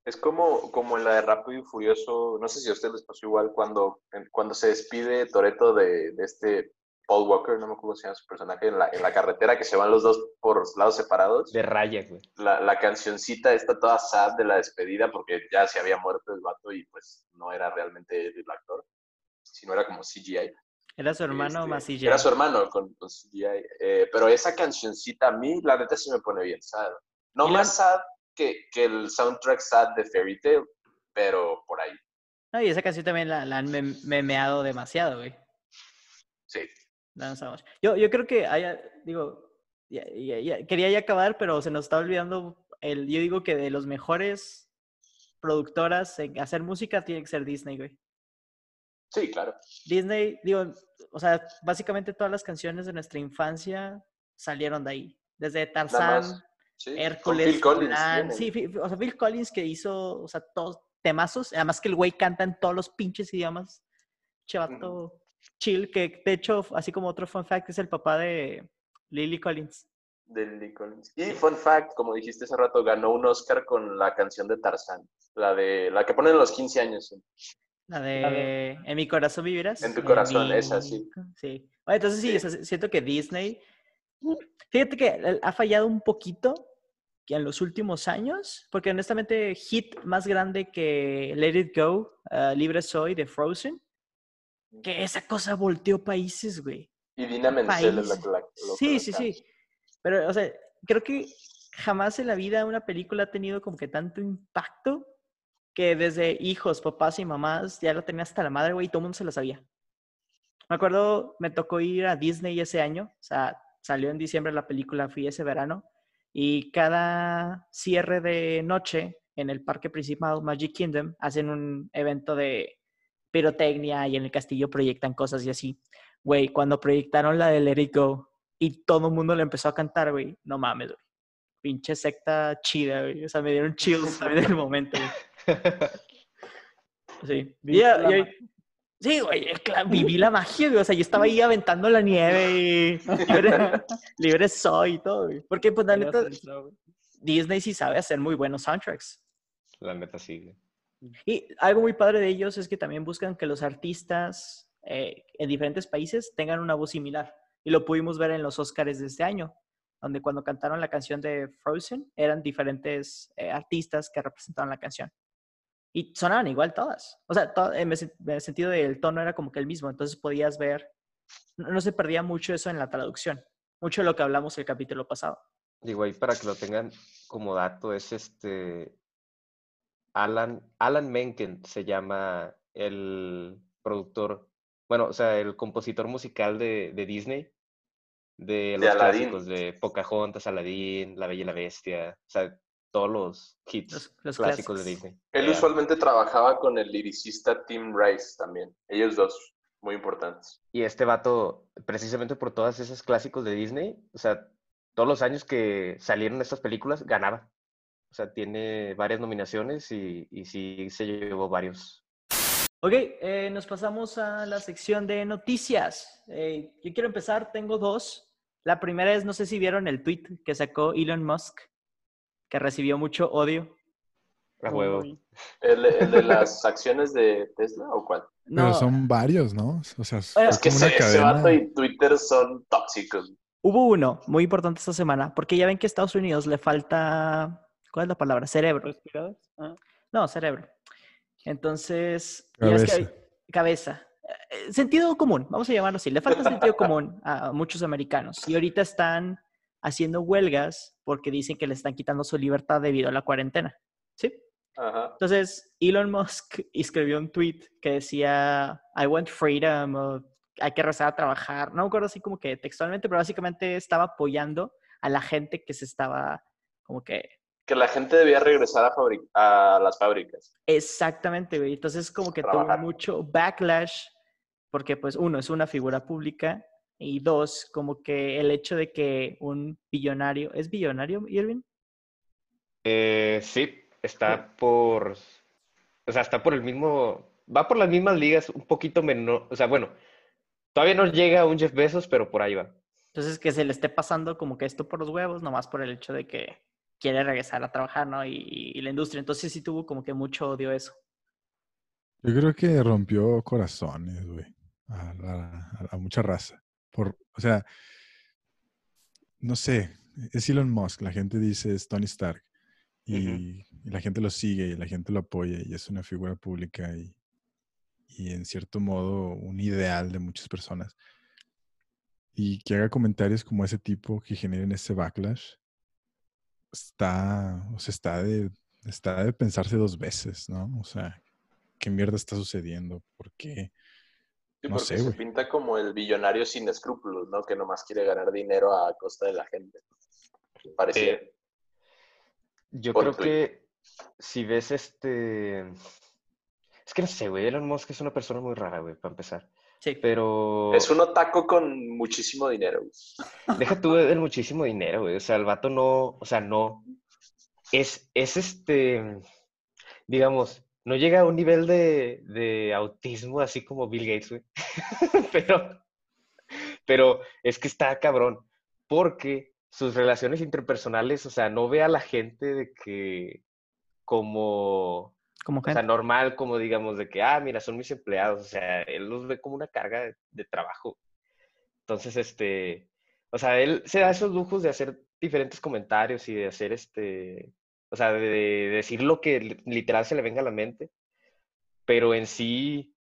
Es como, como en la de Rápido y Furioso, no sé si a ustedes les pasó igual, cuando, cuando se despide Toreto de, de este Paul Walker, no me acuerdo se llama su personaje, en la, en la carretera, que se van los dos por lados separados. De raya, güey. La, la cancioncita está toda sad de la despedida porque ya se había muerto el vato y pues no era realmente el actor, sino era como CGI. Era su hermano Este, más CGI. Era su hermano con, con CGI. eh, pero esa cancioncita a mí, la neta, sí me pone bien sad. No la- más sad que, que el soundtrack sad de Fairy Tail, pero por ahí. No, y esa canción también la, la han mem- memeado demasiado, güey. Sí. Yo, yo creo que haya, digo, ya- ya- ya- quería ya acabar, pero se nos está olvidando el, yo digo que de los mejores productoras en hacer música tiene que ser Disney, güey. Sí, claro. Disney, digo, o sea, básicamente todas las canciones de nuestra infancia salieron de ahí. Desde Tarzán. Sí. Hércules, Phil Collins. Sí, o sea, Phil Collins que hizo, o sea, todos temazos, además que el güey canta en todos los pinches idiomas. Chevato chill, que de hecho, así como otro fun fact, es el papá de Lily Collins. de Lily Collins. Y fun fact, como dijiste hace rato, ganó un Oscar con la canción de Tarzán. La de la que ponen en los 15 años. La de de- En mi corazón vivirás. En tu corazón, esa, mi sí. Sí. Bueno, entonces sí, Sí. o sea, siento que Disney, fíjate que eh, ha fallado un poquito que en los últimos años, porque honestamente hit más grande que Let It Go, uh, Libre Soy de Frozen, que esa cosa volteó países, güey. Y Dina Menzel es la que la Sí, la sí, canta. sí. Pero, o sea, creo que jamás en la vida una película ha tenido como que tanto impacto que desde hijos, papás y mamás ya lo tenía hasta la madre, güey, y todo el mundo se lo sabía. Me acuerdo, me tocó ir a Disney ese año, o sea, salió en diciembre la película, fui ese verano, y cada cierre de noche en el parque principal, Magic Kingdom, hacen un evento de pirotecnia y en el castillo proyectan cosas y así. Güey, cuando proyectaron la de Let It Go y todo el mundo le empezó a cantar, güey, no mames, güey. Pinche secta chida, güey. O sea, me dieron chills también en el momento, güey. Sí. Y ahí-. Sí, güey, viví la magia, güey. O sea, yo estaba ahí aventando la nieve y libre, libre soy y todo, güey. Porque, pues, la neta. Disney sí sabe hacer muy buenos soundtracks. La neta sí, güey. Y algo muy padre de ellos es que también buscan que los artistas eh, en diferentes países tengan una voz similar. Y lo pudimos ver en los Oscars de este año, donde cuando cantaron la canción de Frozen eran diferentes eh, artistas que representaban la canción. Y sonaban igual todas. O sea, to- en el sen- en el sentido del tono era como que el mismo. Entonces podías ver, no, no se perdía mucho eso en la traducción. Mucho de lo que hablamos el capítulo pasado. Digo, ahí para que lo tengan como dato, es este Alan, Alan Menken se llama el productor, bueno, o sea, el compositor musical de, de Disney, de los Aladdin. clásicos de Pocahontas, Aladdin, La Bella y la Bestia, o sea, todos los hits Los- los clásicos de. Disney. Él Eh, usualmente trabajaba con el liricista Tim Rice también. Ellos dos, muy importantes. Y este vato, precisamente por todas esas clásicos de Disney, o sea, todos los años que salieron estas películas, ganaba. O sea, tiene varias nominaciones y, y sí se llevó varios. Ok, eh, nos pasamos a la sección de noticias. Eh, yo quiero empezar, tengo dos. La primera es, no sé si vieron el tweet que sacó Elon Musk, que recibió mucho odio. A huevo. Uy, ¿El, el de las acciones de Tesla o cuál? Pero No, son varios, ¿no? O sea, es Bueno, Es que ese, ese cadena. vato y Twitter son tóxicos. hubo uno muy importante esta semana, porque ya ven que a Estados Unidos le falta, ¿cuál es la palabra? Cerebro. Ah, No, cerebro. Entonces, ya ves que Cabeza. cabeza. Eh, Sentido común, vamos a llamarlo así. Le falta sentido común a muchos americanos. Y ahorita están haciendo huelgas porque dicen que le están quitando su libertad debido a la cuarentena. ¿Sí? Ajá. Entonces, Elon Musk escribió un tweet que decía, I want freedom, o hay que rezar a trabajar. No me acuerdo así como que textualmente, pero básicamente estaba apoyando a la gente que se estaba como que Que la gente debía regresar a, a las fábricas. Exactamente, güey. Entonces como que tuvo mucho backlash porque pues uno es una figura pública y dos, como que el hecho de que un billonario, ¿es billonario, Irving? Eh, sí, está por, o sea, está por el mismo, va por las mismas ligas, un poquito menor, o sea, bueno, todavía no llega a un Jeff Bezos, pero por ahí va. Entonces, que se le esté pasando como que esto por los huevos, nomás por el hecho de que quiere regresar a trabajar, ¿no? Y, y la industria. Entonces, sí tuvo como que mucho odio eso. Yo creo que rompió corazones, güey, a, a- a mucha raza. Por, o sea, no sé, es Elon Musk, la gente dice es Tony Stark y, y la gente lo sigue y la gente lo apoya y es una figura pública y, y en cierto modo un ideal de muchas personas. Y que haga comentarios como ese tipo que generen ese backlash, está, o sea, está de, está de pensarse dos veces, ¿no? O sea, ¿qué mierda está sucediendo? ¿Por qué? Sí, No porque sé, se pinta como el billonario sin escrúpulos, ¿no? Que nomás quiere ganar dinero a costa de la gente. Parecía. Eh, Yo Por creo que si ves este... Es que no sé, güey, Elon Musk es una persona muy rara, güey, para empezar. Sí. Pero Es un otaco con muchísimo dinero. güey. deja tú el muchísimo dinero, güey. O sea, el vato no, o sea, no. Es, es este, digamos, no llega a un nivel de, de autismo así como Bill Gates, güey. Pero, pero es que está cabrón. Porque sus relaciones interpersonales, o sea, no ve a la gente de que como Como o sea, gente. normal, como digamos, de que, ah, mira, son mis empleados, o sea, él los ve como una carga de, de trabajo. Entonces, este, o sea, él se da esos lujos de hacer diferentes comentarios y de hacer este, o sea, de, de decir lo que li- literal se le venga a la mente, pero en sí,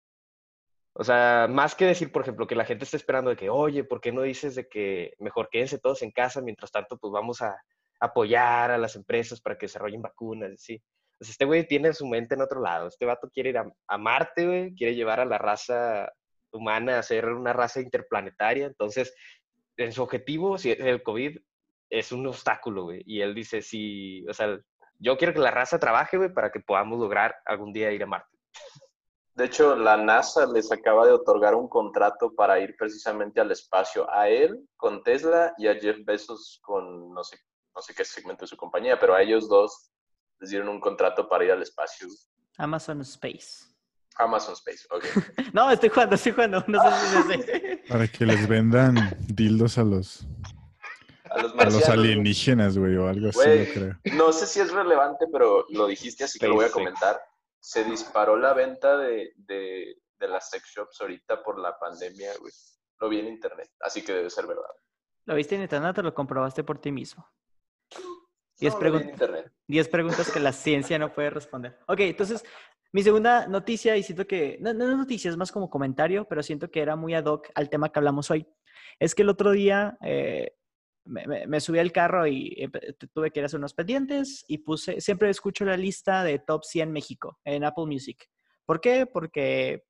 o sea, más que decir, por ejemplo, que la gente está esperando de que, oye, ¿por qué no dices de que mejor quédense todos en casa, mientras tanto, pues vamos a apoyar a las empresas para que desarrollen vacunas, sí. Pues este güey tiene su mente en otro lado. Este vato quiere ir a, a Marte, güey, quiere llevar a la raza humana a ser una raza interplanetaria. Entonces, en su objetivo, si el COVID es un obstáculo, güey. Y él dice, sí, o sea, yo quiero que la raza trabaje, güey, para que podamos lograr algún día ir a Marte. De hecho, la NASA les acaba de otorgar un contrato para ir precisamente al espacio. A él con Tesla y a Jeff Bezos con no sé, no sé qué segmento de su compañía, pero a ellos dos les dieron un contrato para ir al espacio. Amazon Space. Amazon Space, ok. No, estoy jugando, estoy jugando. No sé si es ese. Para que les vendan dildos a los, A los, a los marcianos, alienígenas, güey, o algo así, yo creo. No sé si es relevante, pero lo dijiste, así que lo voy a comentar. Se disparó la venta de, de, de las sex shops ahorita por la pandemia, güey. Lo vi en internet, así que debe ser verdad. ¿Lo viste en internet o lo comprobaste por ti mismo? Diez No, lo vi en preguntas. internet. 10 preguntas que la ciencia no puede responder. Ok, entonces, mi segunda noticia, y siento que, no, no es noticia, es más como comentario, pero siento que era muy ad hoc al tema que hablamos hoy. Es que el otro día eh, me, subí al carro y tu- tuve que ir a hacer unos pendientes y puse, siempre escucho la lista de Top 100 México en Apple Music. ¿Por qué? Porque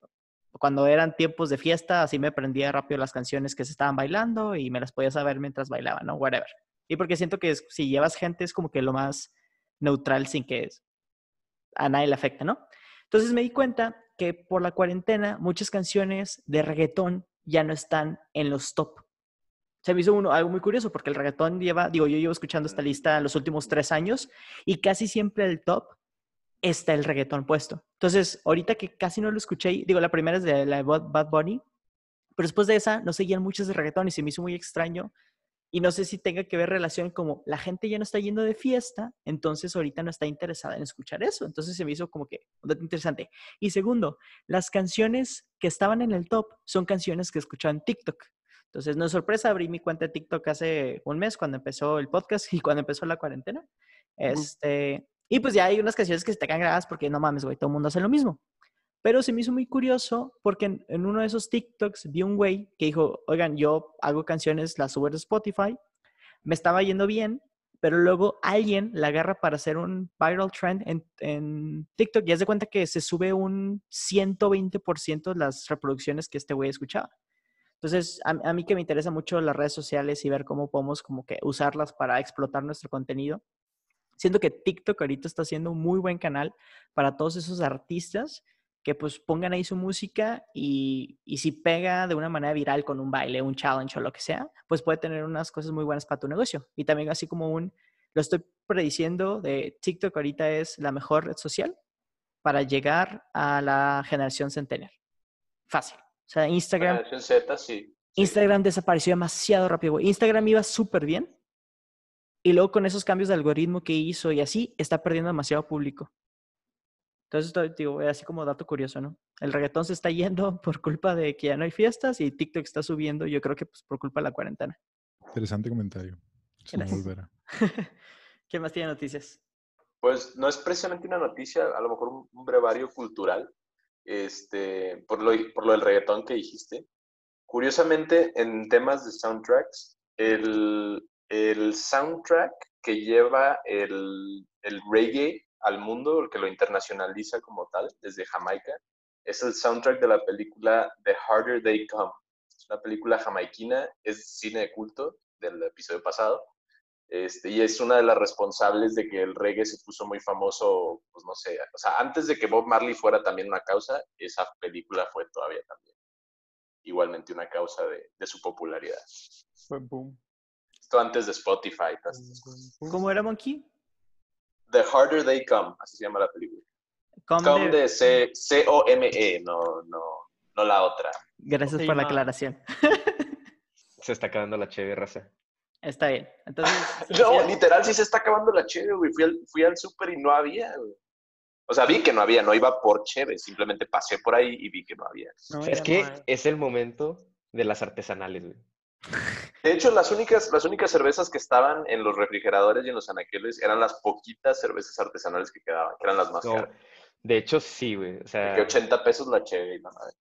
cuando eran tiempos de fiesta, así me prendía rápido las canciones que se estaban bailando y me las podía saber mientras bailaba, ¿no? Whatever. Y porque siento que es- si llevas gente es como que lo más neutral sin que a nadie le afecte, ¿no? Entonces me di cuenta que por la cuarentena muchas canciones de reggaetón ya no están en los top. Se me hizo uno, algo muy curioso porque el reggaetón lleva, digo, yo llevo escuchando esta lista los últimos tres años y casi siempre el top está el reggaetón puesto. Entonces, ahorita que casi no lo escuché, digo, la primera es de la de Bad Bunny, pero después de esa no seguían muchas de reggaetón y se me hizo muy extraño y no sé si tenga que ver relación como la gente ya no está yendo de fiesta, entonces ahorita no está interesada en escuchar eso. Entonces se me hizo como que interesante. Y segundo, las canciones que estaban en el top son canciones que escuchaba en TikTok. Entonces, no es sorpresa, abrí mi cuenta de TikTok hace un mes cuando empezó el podcast y cuando empezó la cuarentena. Este, y pues ya hay unas canciones que se te quedan grabadas porque no mames, güey, todo el mundo hace lo mismo. Pero se me hizo muy curioso porque en, en uno de esos TikToks vi un güey que dijo, oigan, yo hago canciones, las subo de Spotify, me estaba yendo bien, pero luego alguien la agarra para hacer un viral trend en, en TikTok y haz de cuenta que se sube un 120% las reproducciones que este güey escuchaba. Entonces, a, a mí que me interesa mucho las redes sociales y ver cómo podemos como que usarlas para explotar nuestro contenido. Siento que TikTok ahorita está haciendo un muy buen canal para todos esos artistas que pues pongan ahí su música y, y si pega de una manera viral con un baile, un challenge o lo que sea, pues puede tener unas cosas muy buenas para tu negocio. Y también así como un lo estoy prediciendo de TikTok ahorita es la mejor red social para llegar a la generación centennial. Fácil. O sea, Instagram, Generación Z, sí. sí. Instagram desapareció demasiado rápido. güey. Instagram iba súper bien. Y luego con esos cambios de algoritmo que hizo y así, está perdiendo demasiado público. Entonces, esto, digo, así como dato curioso, ¿no? El reggaetón se está yendo por culpa de que ya no hay fiestas y TikTok está subiendo, yo creo que pues, por culpa de la cuarentena. Interesante comentario. Gracias. ¿Qué más tiene noticias? Pues no es precisamente una noticia, a lo mejor un brevario cultural, este, por, lo, del reggaetón que dijiste. Curiosamente, en temas de soundtracks, el, soundtrack que lleva el, el reggae al mundo, el que lo internacionaliza como tal, desde Jamaica, es el soundtrack de la película The Harder They Come. Es una película jamaiquina, es cine de culto del episodio pasado. Este, y es una de las responsables de que el reggae se puso muy famoso, pues no sé, o sea, antes de que Bob Marley fuera también una causa, esa película fue todavía también igualmente una causa de, de su popularidad. Fue boom. Esto antes de Spotify. todas boom, estas boom, cosas. boom. ¿Cómo era Monkey? The Harder They Come, así se llama la película. Com Come de- de C- C-O-M-E, no, no, no la otra. Gracias Sí, por la aclaración. Se está acabando la chévere raza. Está bien. Entonces, No, sí, literal, sí se está acabando la cheve, güey. Fui al, fui al súper y no había, güey. O sea, vi que no había, no iba por cheve, simplemente pasé por ahí y vi que no había. No, es que no es el momento de las artesanales, güey. De hecho, las únicas, las únicas cervezas que estaban en los refrigeradores y en los anaqueles eran las poquitas cervezas artesanales que quedaban, que eran las más No, caras. de hecho, sí, güey. O sea, que 80 pesos la cheve y la madre.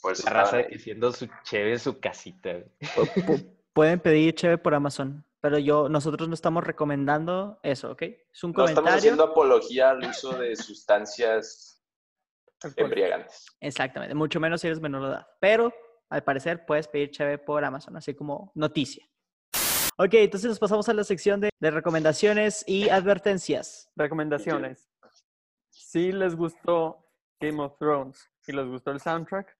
Por eso la raza de que ahí. siendo su chévere en su casita, güey. Pu- pu- pueden pedir cheve por Amazon, pero yo, nosotros no estamos recomendando eso, ¿ok? Es un No estamos comentario. haciendo apología al uso de sustancias embriagantes. Exactamente, mucho menos si eres menor de edad. Pero al parecer puedes pedir cheve por Amazon, así como noticia. Ok, entonces nos pasamos a la sección de, de recomendaciones y advertencias. Recomendaciones. Si les gustó Game of Thrones y les gustó el soundtrack,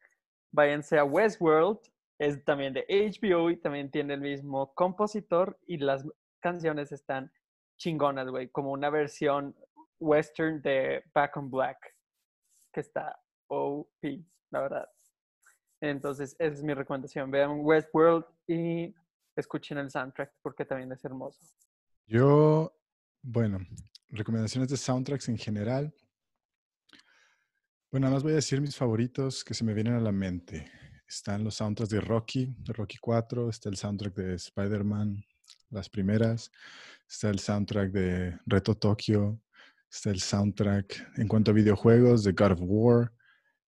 váyanse a Westworld. Es también de HBO y también tiene el mismo compositor y las canciones están chingonas, güey, como una versión western de Back on Black, que está OP, la verdad. Entonces, esa es mi recomendación. Vean Westworld y escuchen el soundtrack porque también es hermoso. Yo, bueno, recomendaciones de soundtracks en general. Bueno, nada más voy a decir mis favoritos que se me vienen a la mente. Están los soundtracks de Rocky, de Rocky 4, está el soundtrack de Spider-Man, las primeras, está el soundtrack de Reto Tokio, está el soundtrack en cuanto a videojuegos de God of War,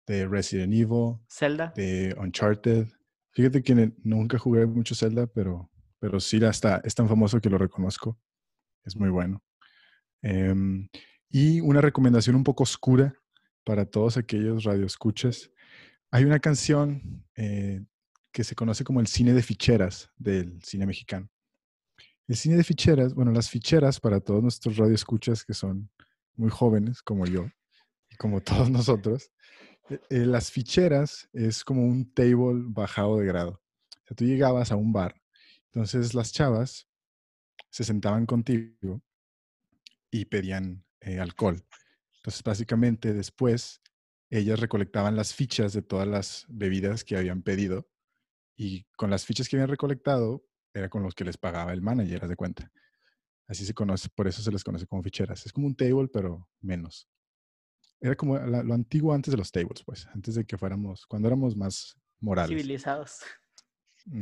de Resident Evil, Zelda. de Uncharted. Fíjate que nunca jugué mucho Zelda, pero, pero sí ya está, es tan famoso que lo reconozco. Es muy bueno. Em, y una recomendación un poco oscura para todos aquellos radioescuchas. Hay una canción eh, que se conoce como el cine de ficheras del cine mexicano. El cine de ficheras, bueno, las ficheras para todos nuestros radioescuchas que son muy jóvenes, como yo, y como todos nosotros, eh, eh, las ficheras es como un table bajado de grado. O sea, tú llegabas a un bar, entonces las chavas se sentaban contigo y pedían eh, alcohol. Entonces, básicamente, después ellas recolectaban las fichas de todas las bebidas que habían pedido y con las fichas que habían recolectado era con los que les pagaba el manager, haz de cuenta. Así se conoce, por eso se les conoce como ficheras. Es como un table, pero menos. Era como la- lo antiguo antes de los tables, pues, antes de que fuéramos, cuando éramos más morales. Civilizados.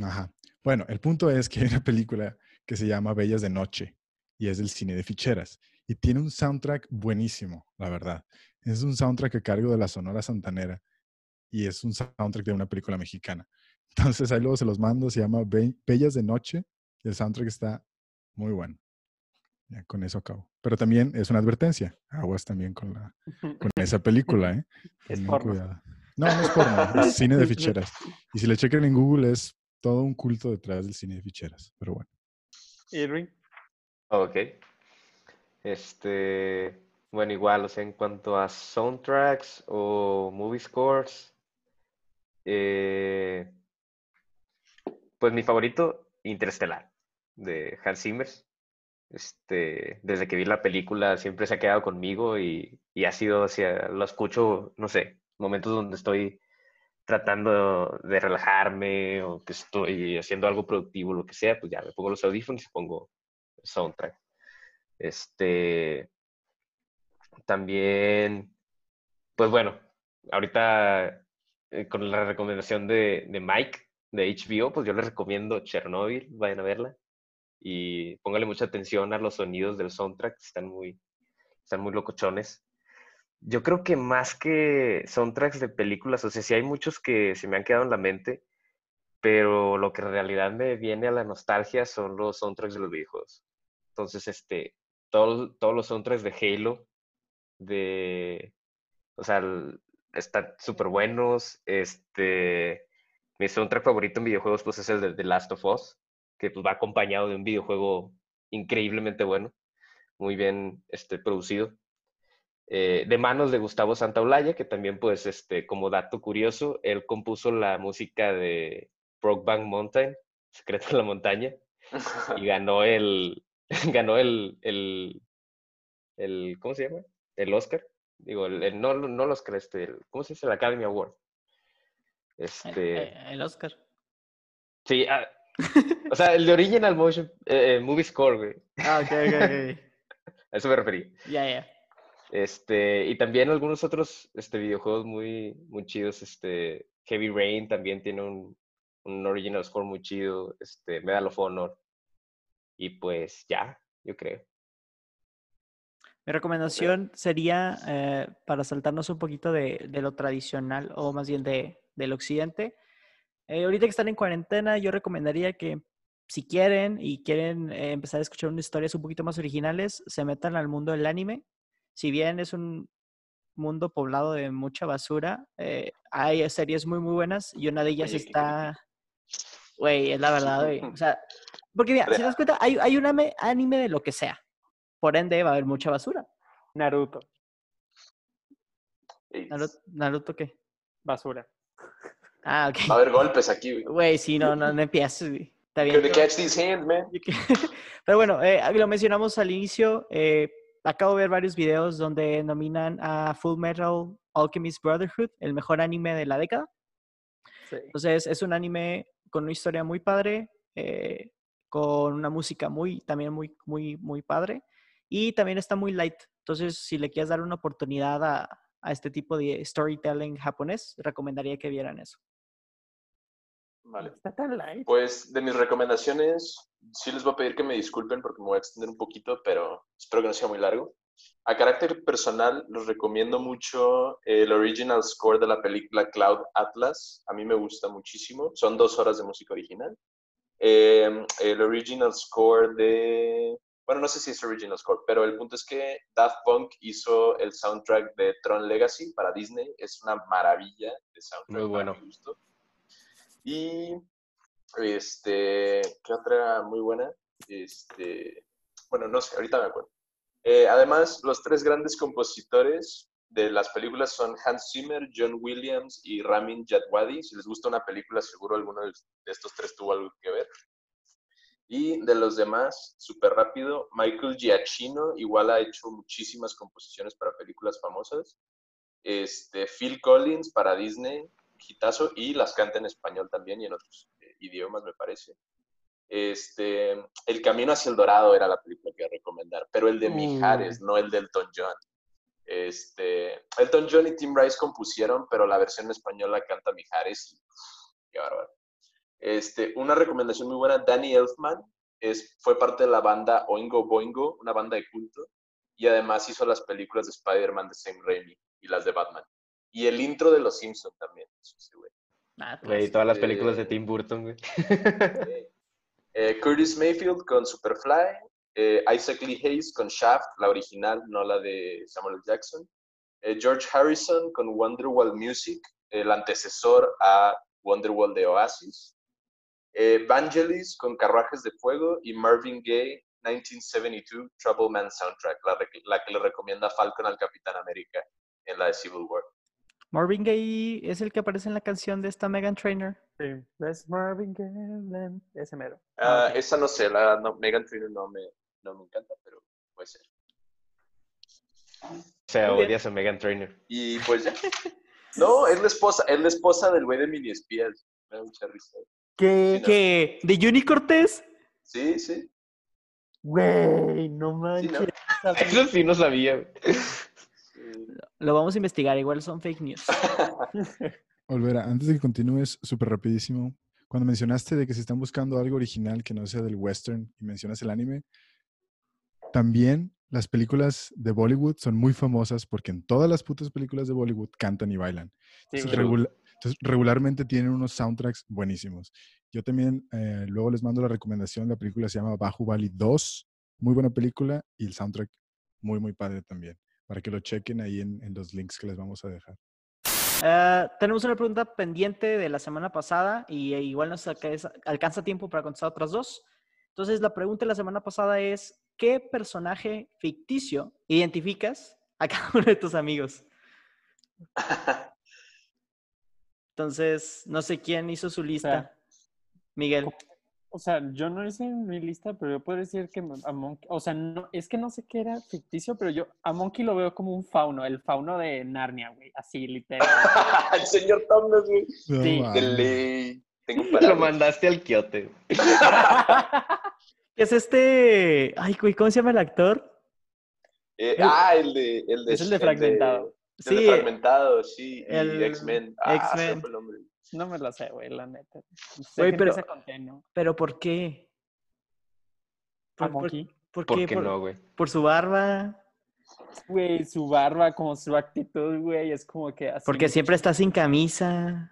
Ajá. Bueno, el punto es que hay una película que se llama Bellas de Noche y es del cine de ficheras y tiene un soundtrack buenísimo, la verdad. Es un soundtrack a cargo de la Sonora Santanera y es un soundtrack de una película mexicana. Entonces ahí luego se los mando, se llama Be- Bellas de Noche y el soundtrack está muy bueno. Ya con eso acabo. Pero también es una advertencia. Aguas también con, la, con esa película, ¿eh? Es porno. cuidado. No, no es porno, es cine de ficheras. Y si le chequen en Google es todo un culto detrás del cine de ficheras. Pero bueno. Irving. Ok. Este, bueno, igual, o sea, en cuanto a soundtracks o movie scores, eh, pues mi favorito, Interestelar, de Hans Zimmer. Este, desde que vi la película siempre se ha quedado conmigo y, y ha sido hacia, lo escucho, no sé, momentos donde estoy tratando de relajarme o que estoy haciendo algo productivo, lo que sea, pues ya me pongo los audífonos y pongo soundtrack. Este, también, pues bueno, ahorita eh, con la recomendación de, de, Mike de HBO, pues yo les recomiendo Chernobyl, vayan a verla y póngale mucha atención a los sonidos del soundtrack, están muy, están muy locochones. Yo creo que más que soundtracks de películas, o sea, sí hay muchos que se me han quedado en la mente, pero lo que en realidad me viene a la nostalgia son los soundtracks de los videojuegos. Entonces, este, todos, todos los soundtracks de Halo, de, o sea, están súper buenos. Este, mi soundtrack favorito en videojuegos, pues es el de The Last of Us, que pues va acompañado de un videojuego increíblemente bueno, muy bien este, producido. Eh, de manos de Gustavo Santaolalla, que también, pues, este, como dato curioso, él compuso la música de Brokeback Mountain, Secreto de la Montaña, y ganó el, ganó el, el, el, ¿cómo se llama? El Oscar. Digo, el, no, no el Oscar, este, ¿cómo se dice? El Academy Award. Este... El, Oscar. Sí, ah, o sea, el de Original Motion eh, Movie Score, güey. Ah, ok, ok, ok. A eso me referí. Ya, ya. Este, y también algunos otros este, videojuegos muy, muy chidos. Este, Heavy Rain también tiene un, un original score muy chido. Este, Medal of Honor. Y pues ya, yo creo. Mi recomendación sería, eh, para saltarnos un poquito de, de, lo tradicional, o más bien de, del occidente, eh, ahorita que están en cuarentena, yo recomendaría que si quieren y quieren eh, empezar a escuchar unas historias un poquito más originales, se metan al mundo del anime si bien es un mundo poblado de mucha basura, hay series muy, muy buenas y una de ellas está... Güey, es la verdad, güey. O sea, porque mira, si te das cuenta, hay, hay un anime de lo que sea. Por ende, va a haber mucha basura. Naruto. ¿Naruto, qué? Basura. Ah, ok. Va a haber golpes aquí, güey. Güey, sí, no, no, no empieces, güey. Está bien. catch these hands, man. Pero bueno, eh, lo mencionamos al inicio. Eh, acabo de ver varios videos donde nominan a Full Metal Alchemist Brotherhood, el mejor anime de la década. Entonces, es un anime con una historia muy padre, eh, con una música muy, también muy, muy, muy padre. Y también está muy light. Entonces, si le quieres dar una oportunidad a, a este tipo de storytelling japonés, recomendaría que vieran eso. Vale. Está tan light. Pues de mis recomendaciones, sí les voy a pedir que me disculpen porque me voy a extender un poquito, pero espero que no sea muy largo. A carácter personal, les recomiendo mucho el original score de la película Cloud Atlas. A mí me gusta muchísimo. Son dos horas de música original. Em, el original score de... Bueno, no sé si es original score, pero el punto es que Daft Punk hizo el soundtrack de Tron Legacy para Disney. Es una maravilla de soundtrack. Muy bueno. Y este, ¿qué otra muy buena? Este, bueno, no sé, ahorita me acuerdo. Eh, además, los tres grandes compositores de las películas son Hans Zimmer, John Williams y Ramin Djawadi. Si les gusta una película, seguro alguno de estos tres tuvo algo que ver. Y de los demás, súper rápido, Michael Giacchino igual ha hecho muchísimas composiciones para películas famosas. Este, Phil Collins para Disney, hitazo, y las canta en español también y en otros idiomas, me parece. Este, El Camino hacia el Dorado era la película que iba a recomendar, pero el de Mijares, no el de Elton John. Este, Elton John y Tim Rice compusieron, pero la versión española canta Mijares y qué bárbaro. Este, una recomendación muy buena, Danny Elfman es, fue parte de la banda Oingo Boingo, una banda de culto, y además hizo las películas de Spider-Man de Sam Raimi y las de Batman. Y el intro de Los Simpsons también. Ah, pues, todas las películas de Tim Burton, güey. Eh, Curtis Mayfield con Superfly, eh, Isaac Lee Hayes con Shaft, la original, no la de Samuel Jackson. Eh, George Harrison con Wonderwall Music, el antecesor a Wonderwall de Oasis. Vangelis con Carruajes de Fuego y Marvin Gaye 1972 Trouble Man Soundtrack, la, la que le recomienda Falcon al Capitán América en la de Civil War. Marvin Gaye es el que aparece en la canción de esta Megan Trainer. Sí, es Marvin Gaye, ese mero. Ah, esa no sé, la Megan Trainer no me, no me encanta, pero puede ser. O sea, odias a Megan Trainor. Y pues ya. No, es la esposa, es la esposa del güey de Mini Espías. Me da mucha risa. ¿Qué? Sí, no. ¿Qué? ¿De Juni Cortés? Sí, sí. Güey, no manches. Eso sí no sabía. Lo vamos a investigar, igual son fake news. Olvera, antes de que continúes, súper rapidísimo. Cuando mencionaste de que se están buscando algo original que no sea del western y mencionas el anime, también las películas de Bollywood son muy famosas porque en todas las putas películas de Bollywood cantan y bailan. Sí, Entonces, güey. regula- entonces, regularmente tienen unos soundtracks buenísimos. Yo también eh, luego les mando la recomendación. La película se llama Bahubali 2. Muy buena película y el soundtrack muy, muy padre también. Para que lo chequen ahí en, en los links que les vamos a dejar. Ah, tenemos una pregunta pendiente de la semana pasada y eh, igual nos alca- alcanza tiempo para contestar otras dos. Entonces, la pregunta de la semana pasada es, ¿qué personaje ficticio identificas a cada uno de tus amigos? Entonces, no sé quién hizo su lista. Miguel. O sea, yo no hice mi lista, pero yo puedo decir que a Monkey, o sea, no, es que no sé qué era ficticio, pero yo a Monkey lo veo como un fauno, el fauno de Narnia, güey, así literal. El señor Thomas, güey. No Sí, De mames. ley. Tengo Lo mandaste al quiote. güey. ¿Qué es este? Ay, güey, ¿cómo se llama el actor? Eh, ah, el de. El de Es el de Fragmentado. El Sí, Fragmentado, sí. el y X-Men. Ah, X-Men. el. No me lo sé, güey, la neta. Sé Güey, pero- empieza con T, ¿no? pero ¿por qué? ¿Por, por- Monkey. por ¿Por qué? qué ¿Por, no, güey? por su barba? Güey, su barba, como su actitud, güey, es como que así. Porque siempre está sin camisa.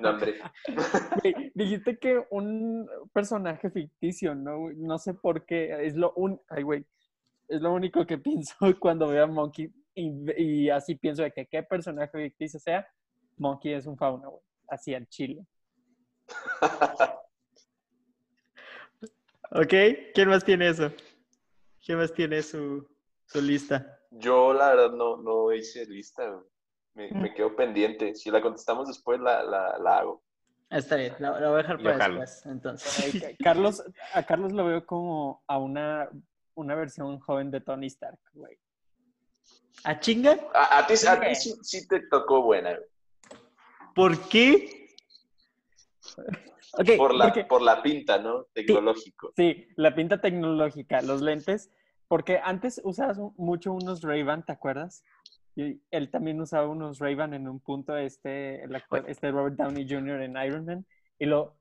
No, hombre. Dijiste que un personaje ficticio, ¿no? No sé por qué. Es lo un... Ay, güey. Es lo único que pienso cuando veo a Monkey. Y, y así pienso de que qué personaje ficticio sea, Monkey es un fauno, güey. Así al chile. ¿Ok? ¿Quién más tiene eso? ¿Quién más tiene su, su lista? Yo, la verdad, no, no hice lista. güey. Me, Mm. me quedo pendiente. Si la contestamos después, la, la, la hago. Está bien, la, la voy a dejar Yo para jalo. después. Entonces. Ay, Carlos, a Carlos lo veo como a una, una versión joven de Tony Stark, güey. ¿A chinga? A, a ti, a ti sí, sí te tocó buena. ¿Por qué? Por la, porque- por la pinta, ¿no? Tecnológico. Sí, la pinta tecnológica, los lentes, porque antes usabas mucho unos Ray-Ban, ¿te acuerdas? Y él también usaba unos Ray-Ban en un punto, este, el actor, este Robert Downey Jr. en Iron Man, y lo,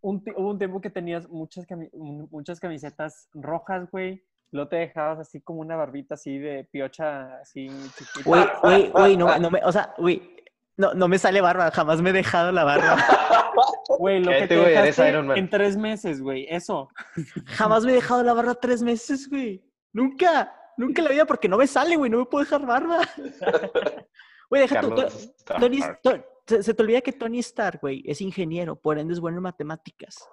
un, hubo un tiempo que tenías muchas, cami- muchas camisetas rojas, güey, lo te dejabas así como una barbita así de piocha, así chiquita. Güey, güey, güey, no, no me, o sea, güey, no, no me sale barba, jamás me he dejado la barba. Güey, lo que te güey, dejaste Iron Man. en tres meses, güey, eso. Jamás me he dejado la barba tres meses, güey. Nunca, nunca en la vida porque no me sale, güey, no me puedo dejar barba. Güey, deja tú. Tony, se, se te olvida que Tony Stark, güey, es ingeniero, por ende es bueno en matemáticas.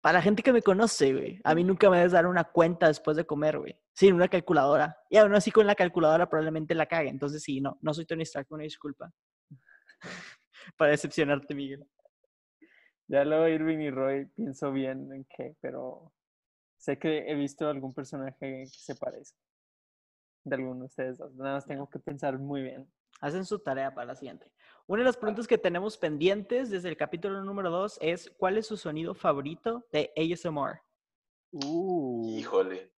Para la gente que me conoce, güey, a mí nunca me debes dar una cuenta después de comer, güey. Sin una calculadora. Y aún así con la calculadora probablemente la cague. Entonces sí, no, no soy Tony Stark, una disculpa. Para decepcionarte, Miguel. Ya luego Irving y Roy pienso bien en qué, pero sé que he visto algún personaje que se parezca. De alguno de ustedes. Nada más tengo que pensar muy bien. Hacen su tarea para la siguiente. Una de las preguntas que tenemos pendientes desde el capítulo número 2 es ¿cuál es su sonido favorito de ASMR? Uh, Híjole.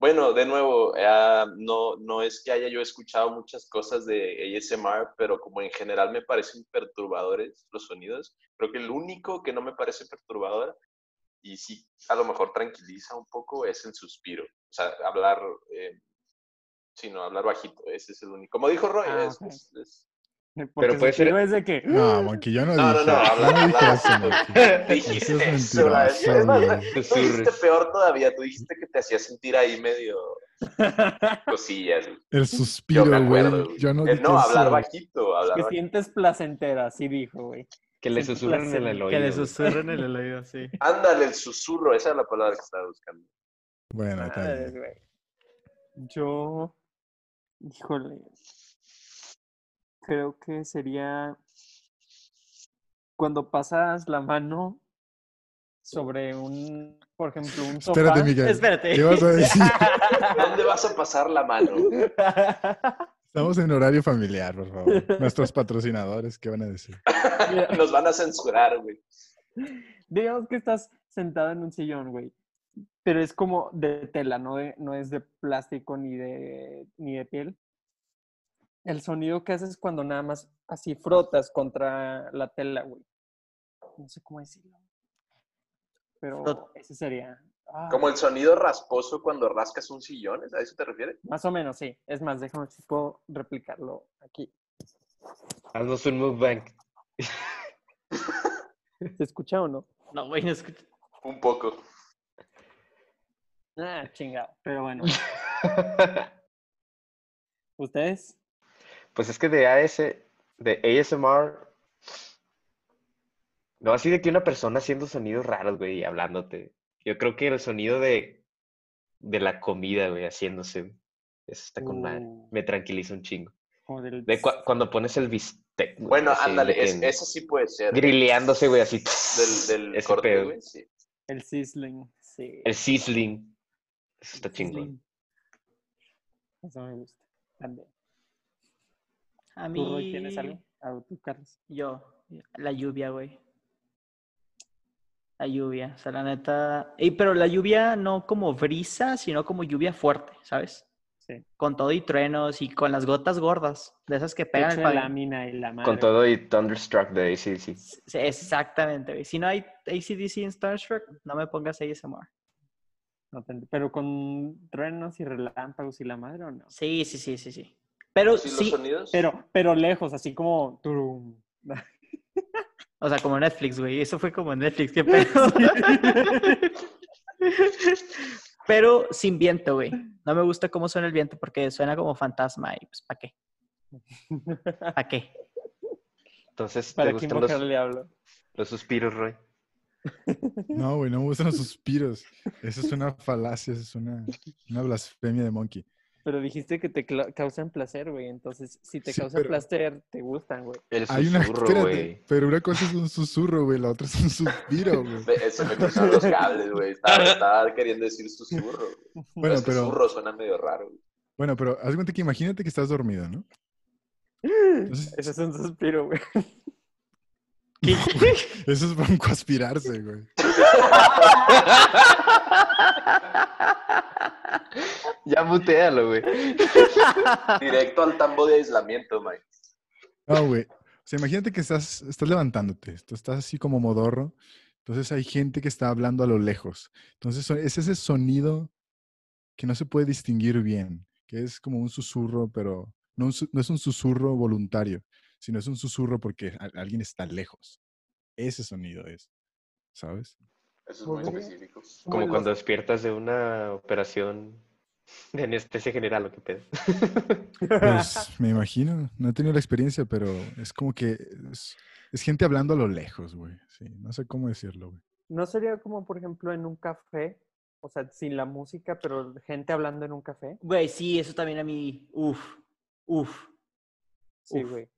Bueno, de nuevo, ah, no, no es que haya yo escuchado muchas cosas de ASMR, pero como en general me parecen perturbadores los sonidos, creo que el único que no me parece perturbador y sí a lo mejor tranquiliza un poco es el suspiro. O sea, hablar, eh, sí, no, hablar bajito, ese es el único. Como dijo Roy, Ah, es- ok. es- es- porque puede ser- es de que. No, Monkey, yo no, No, no, dije. no, habla- yo no dije habla- eso, Monkey. dijiste Eso es mentiroso. Tú dijiste peor todavía, tú dijiste que te hacía sentir ahí medio cosillas. El suspiro, Yo me güey. acuerdo. güey. Yo no dije no, hablar eso. bajito, hablar que bajito. sientes placentera, así dijo, güey. Que le susurren en el que oído. Que le susurren en el oído, sí. Ándale, el susurro, esa es la palabra que estaba buscando. Bueno, está bien. Yo. Híjole. Creo que sería. Cuando pasas la mano sobre un por ejemplo, un sofá. Espérate, Miguel. Espérate. ¿Qué vas a decir? ¿Dónde vas a pasar la mano? Estamos en horario familiar, por favor. Nuestros patrocinadores, ¿qué van a decir? Nos van a censurar, güey. Digamos que estás sentado en un sillón, güey. Pero es como de tela, no, de- no es de plástico ni de, ni de piel. El sonido que haces cuando nada más así frotas contra la tela, güey. No sé cómo decirlo. Pero ese sería. ah, Como el sonido rasposo cuando rascas un sillón, ¿es ¿a eso te refieres? Más o menos, sí. Es más, déjame si puedo replicarlo aquí. Haznos un mukbang. ¿Se escucha o no? No, güey, no escucho. Un poco. Ah, chingado. Pero bueno, ¿ustedes? Pues es que de AS, de ASMR, no así de que una persona haciendo sonidos raros, güey, y hablándote. Yo creo que el sonido de, de la comida, güey, haciéndose, güey, eso está con madre. Uh. Me tranquiliza un chingo. Del... De cua- cuando pones el bistec, güey, Bueno, así ándale, es- eso sí puede ser. Grileándose, güey, así. Del, del ese corte, pedo. güey, sí. El sizzling, sí. El sizzling. Eso está chingón. Eso me gusta. También. A ¿Tú, mí. Roy, tienes algo? Ah, tú, Carlos. Yo, la lluvia, güey. La lluvia, o sea, la neta. Y, pero la lluvia no como brisa, sino como lluvia fuerte, ¿sabes? Sí. Con todo y truenos y con las gotas gordas, de esas que pegan el pavimento. lámina y la madre. Con todo y Thunderstruck de ACDC. Sí, Exactamente, güey. Si no hay ACDC en Starstruck, no me pongas ASMR. No te- pero con truenos y relámpagos y la madre o no. Sí, sí, sí, sí, sí. Pero Sí, sí, los sonidos. Pero, pero lejos, así como. turum. o sea, como Netflix, güey. Eso fue como Netflix, qué pedo. Pero sin viento, güey. No me gusta cómo suena el viento porque suena como fantasma y pues, ¿para qué? ¿Para qué? Entonces, ¿te Para que gustan invocar los, al diablo. los suspiros, Roy? No, güey, no me gustan los suspiros. Eso es una falacia, eso es una, una blasfemia de Monkey. Pero dijiste que te causan placer, güey. Entonces, si te Sí, causan pero- placer, te gustan, güey. El Hay una, espérate, güey. pero una cosa es un susurro, güey, la otra es un suspiro, güey. Ve, Se me cruzaron los cables, güey. Estaba, estaba queriendo decir susurro. güey. Bueno, pero, Susurro suena medio raro. güey. bueno, pero haz cuenta que imagínate que estás dormido, ¿no? Entonces, Ese es un suspiro, güey. Eso es broncoaspirarse, güey. Ya mutealo, güey. Directo al tambo de aislamiento, Mike. No, güey. O sea, imagínate que estás, estás levantándote, tú estás así como modorro, entonces hay gente que está hablando a lo lejos. Entonces es ese sonido que no se puede distinguir bien, que es como un susurro, pero no es un susurro voluntario, sino es un susurro porque alguien está lejos. Ese sonido es, ¿sabes? Eso es muy específico. Como cuando despiertas de una operación de anestesia general, ¿o qué pedo? Pues me imagino, no he tenido la experiencia, pero es como que es, es gente hablando a lo lejos, güey. Sí, no sé cómo decirlo, güey. ¿No sería como, por ejemplo, en un café? O sea, sin la música, pero gente hablando en un café. Güey, sí, eso también a mí. Uf, uf. Sí, güey.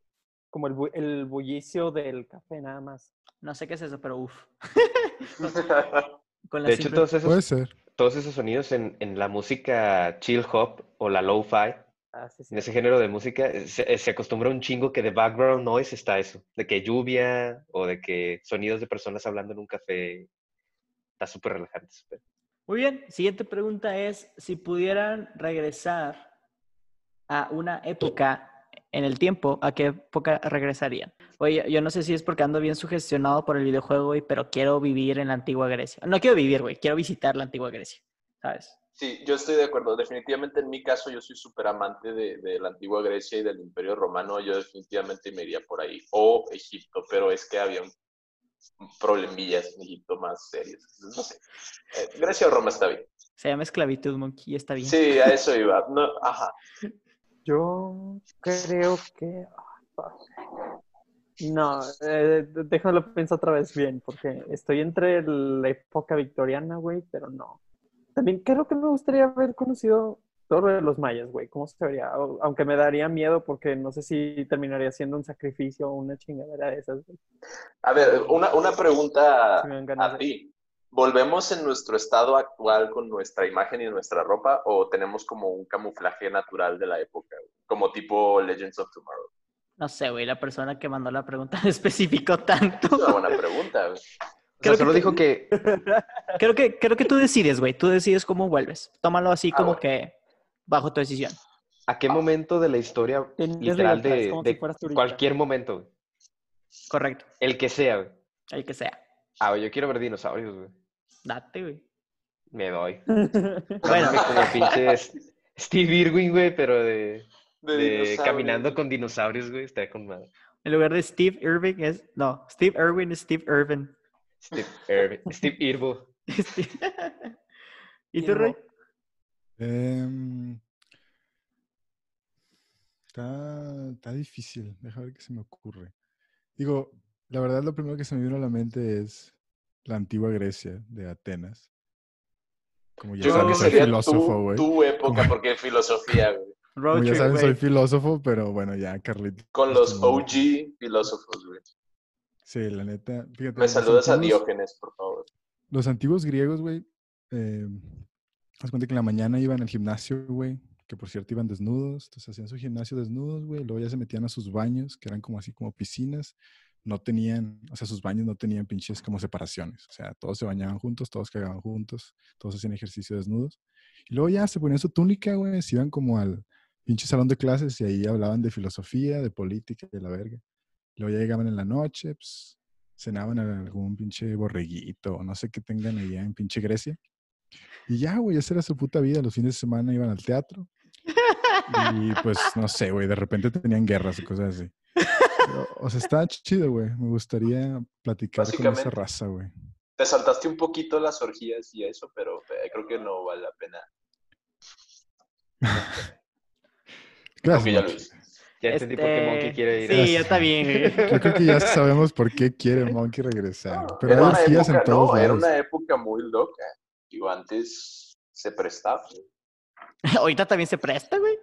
Como el, bu- el bullicio del café, nada más. No sé qué es eso, pero uf. Con la De hecho, todos esos, Puede ser. todos esos sonidos en, en la música chill hop o la lo-fi, Ah, sí, sí. en ese género de música, eh, se, se acostumbra un chingo que de background noise está eso, de que lluvia o de que sonidos de personas hablando en un café. Está súper relajante. Muy bien, siguiente pregunta es, si pudieran regresar a una época en el tiempo, ¿a qué época regresarían? Oye, yo no sé si es porque ando bien sugestionado por el videojuego, güey, pero quiero vivir en la antigua Grecia. No quiero vivir, güey, quiero visitar la antigua Grecia, ¿sabes? Sí, yo estoy de acuerdo. Definitivamente en mi caso yo soy súper amante de, de la antigua Grecia y del Imperio Romano. Yo definitivamente me iría por ahí. O Egipto, pero es que había un, problemillas en Egipto más serios. No sé. Eh, Grecia o Roma está bien. Se llama esclavitud, monkey, y está bien. Sí, a eso iba. No, ajá. Yo creo que. No, eh, déjalo pensar otra vez bien, porque estoy entre la época victoriana, güey, pero no. También creo que me gustaría haber conocido todo de los mayas, güey. ¿Cómo se vería? Aunque me daría miedo porque no sé si terminaría siendo un sacrificio o una chingadera de esas. güey. A ver, una, una pregunta a ti. ¿Volvemos en nuestro estado actual con nuestra imagen y nuestra ropa o tenemos como un camuflaje natural de la época? Como tipo Legends of Tomorrow. No sé, güey, la persona que mandó la pregunta especificó tanto. Es una buena pregunta. güey. O sea, Creo solo que- dijo que Creo que, creo que tú decides, güey. Tú decides cómo vuelves. Tómalo así Ah, como bueno. que bajo tu decisión. a qué momento de la historia Tenías literal de, como de si fueras turista. cualquier momento, güey. Correcto. el que sea, güey. El que sea. Ah, güey, yo quiero ver dinosaurios, güey. Date, güey. Me doy. Bueno. Como pinche S- Steve Irwin, güey, pero de, De de dinosaurios. caminando con dinosaurios, güey. Está con madre. En lugar de Steve Irving es. No, Steve Irwin es Steve Irvin. Steve, Irwin- Steve Irbo. Steve- ¿Y tú, Roy? Em, está, está difícil. Deja ver qué se me ocurre. Digo, la verdad lo primero que se me vino a la mente es la antigua Grecia de Atenas. Como ya Yo creo que saben, soy sería filósofo, tu, güey. tu época, Como- porque es filosofía, güey. Como ya saben, soy filósofo, pero bueno, ya, Carlitos. Con los OG filósofos, güey. Sí, la neta. Fíjate, Me saludas a Diógenes, por favor. Los antiguos griegos, güey, eh, haz cuenta que en la mañana iban al gimnasio, güey, que por cierto iban desnudos, entonces hacían su gimnasio desnudos, güey, luego ya se metían a sus baños, que eran como así como piscinas, no tenían, o sea, sus baños no tenían pinches como separaciones, o sea, todos se bañaban juntos, todos cagaban juntos, todos hacían ejercicio desnudos, y luego ya se ponían su túnica, güey, se iban como al pinche salón de clases y ahí hablaban de filosofía, de política, de la verga. Luego ya llegaban en la noche, pues cenaban en algún pinche borreguito no sé qué tengan allá en pinche Grecia. Y ya, güey, esa era su puta vida. Los fines de semana iban al teatro. Y pues, no sé, güey, de repente tenían guerras y cosas así. Pero, o sea, está chido, güey. Me gustaría platicar con esa raza, güey. Te saltaste un poquito las orgías y eso, pero eh, creo que no vale la pena. Gracias. Ya lo Monkey. Ya entendí por qué Monkey Este, quiere ir Sí, a... yo también, güey. Yo creo que ya sabemos por qué quiere Monkey regresar. Pero Era hay una orgías en época, todos no, era una época muy loca. Digo, antes se prestaba. Ahorita también se presta, güey.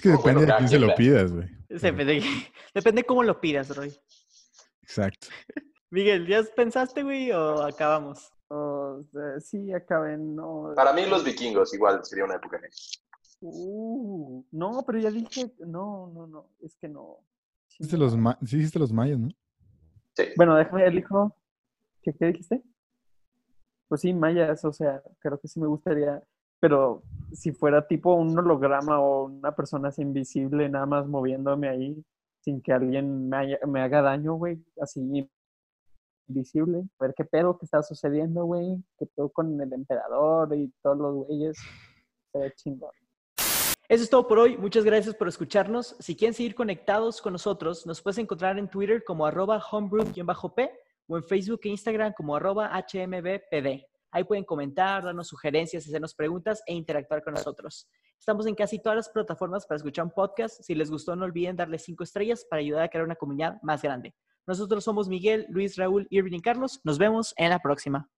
Es que No, depende bueno, de quién se lo pidas, güey. Depende, depende cómo lo pidas, Roy. Exacto. Miguel, ¿ya pensaste, güey, o acabamos? O sea, sí, acaben, no. Para mí los vikingos igual sería una época negra. Uh, no, pero ya dije, no, no, no, es que no. Dijiste los ma- sí dijiste los mayas, ¿no? Sí. Bueno, déjame, elijo. ¿Qué, qué dijiste? Pues sí, mayas, o sea, creo que sí me gustaría, pero si fuera tipo un holograma o una persona así invisible, nada más moviéndome ahí, sin que alguien me, haya- me haga daño, güey, así invisible, a ver qué pedo que está sucediendo, güey, qué pedo con el emperador y todos los güeyes, se chingón. Eso es todo por hoy. Muchas gracias por escucharnos. Si quieren seguir conectados con nosotros, nos puedes encontrar en Twitter como arroba homebrew-p o en Facebook e Instagram como arroba hmbpd. Ahí pueden comentar, darnos sugerencias, hacernos preguntas e interactuar con nosotros. Estamos en casi todas las plataformas para escuchar un podcast. Si les gustó, no olviden darle cinco estrellas para ayudar a crear una comunidad más grande. Nosotros somos Miguel, Luis, Raúl, Irving y Carlos. Nos vemos en la próxima.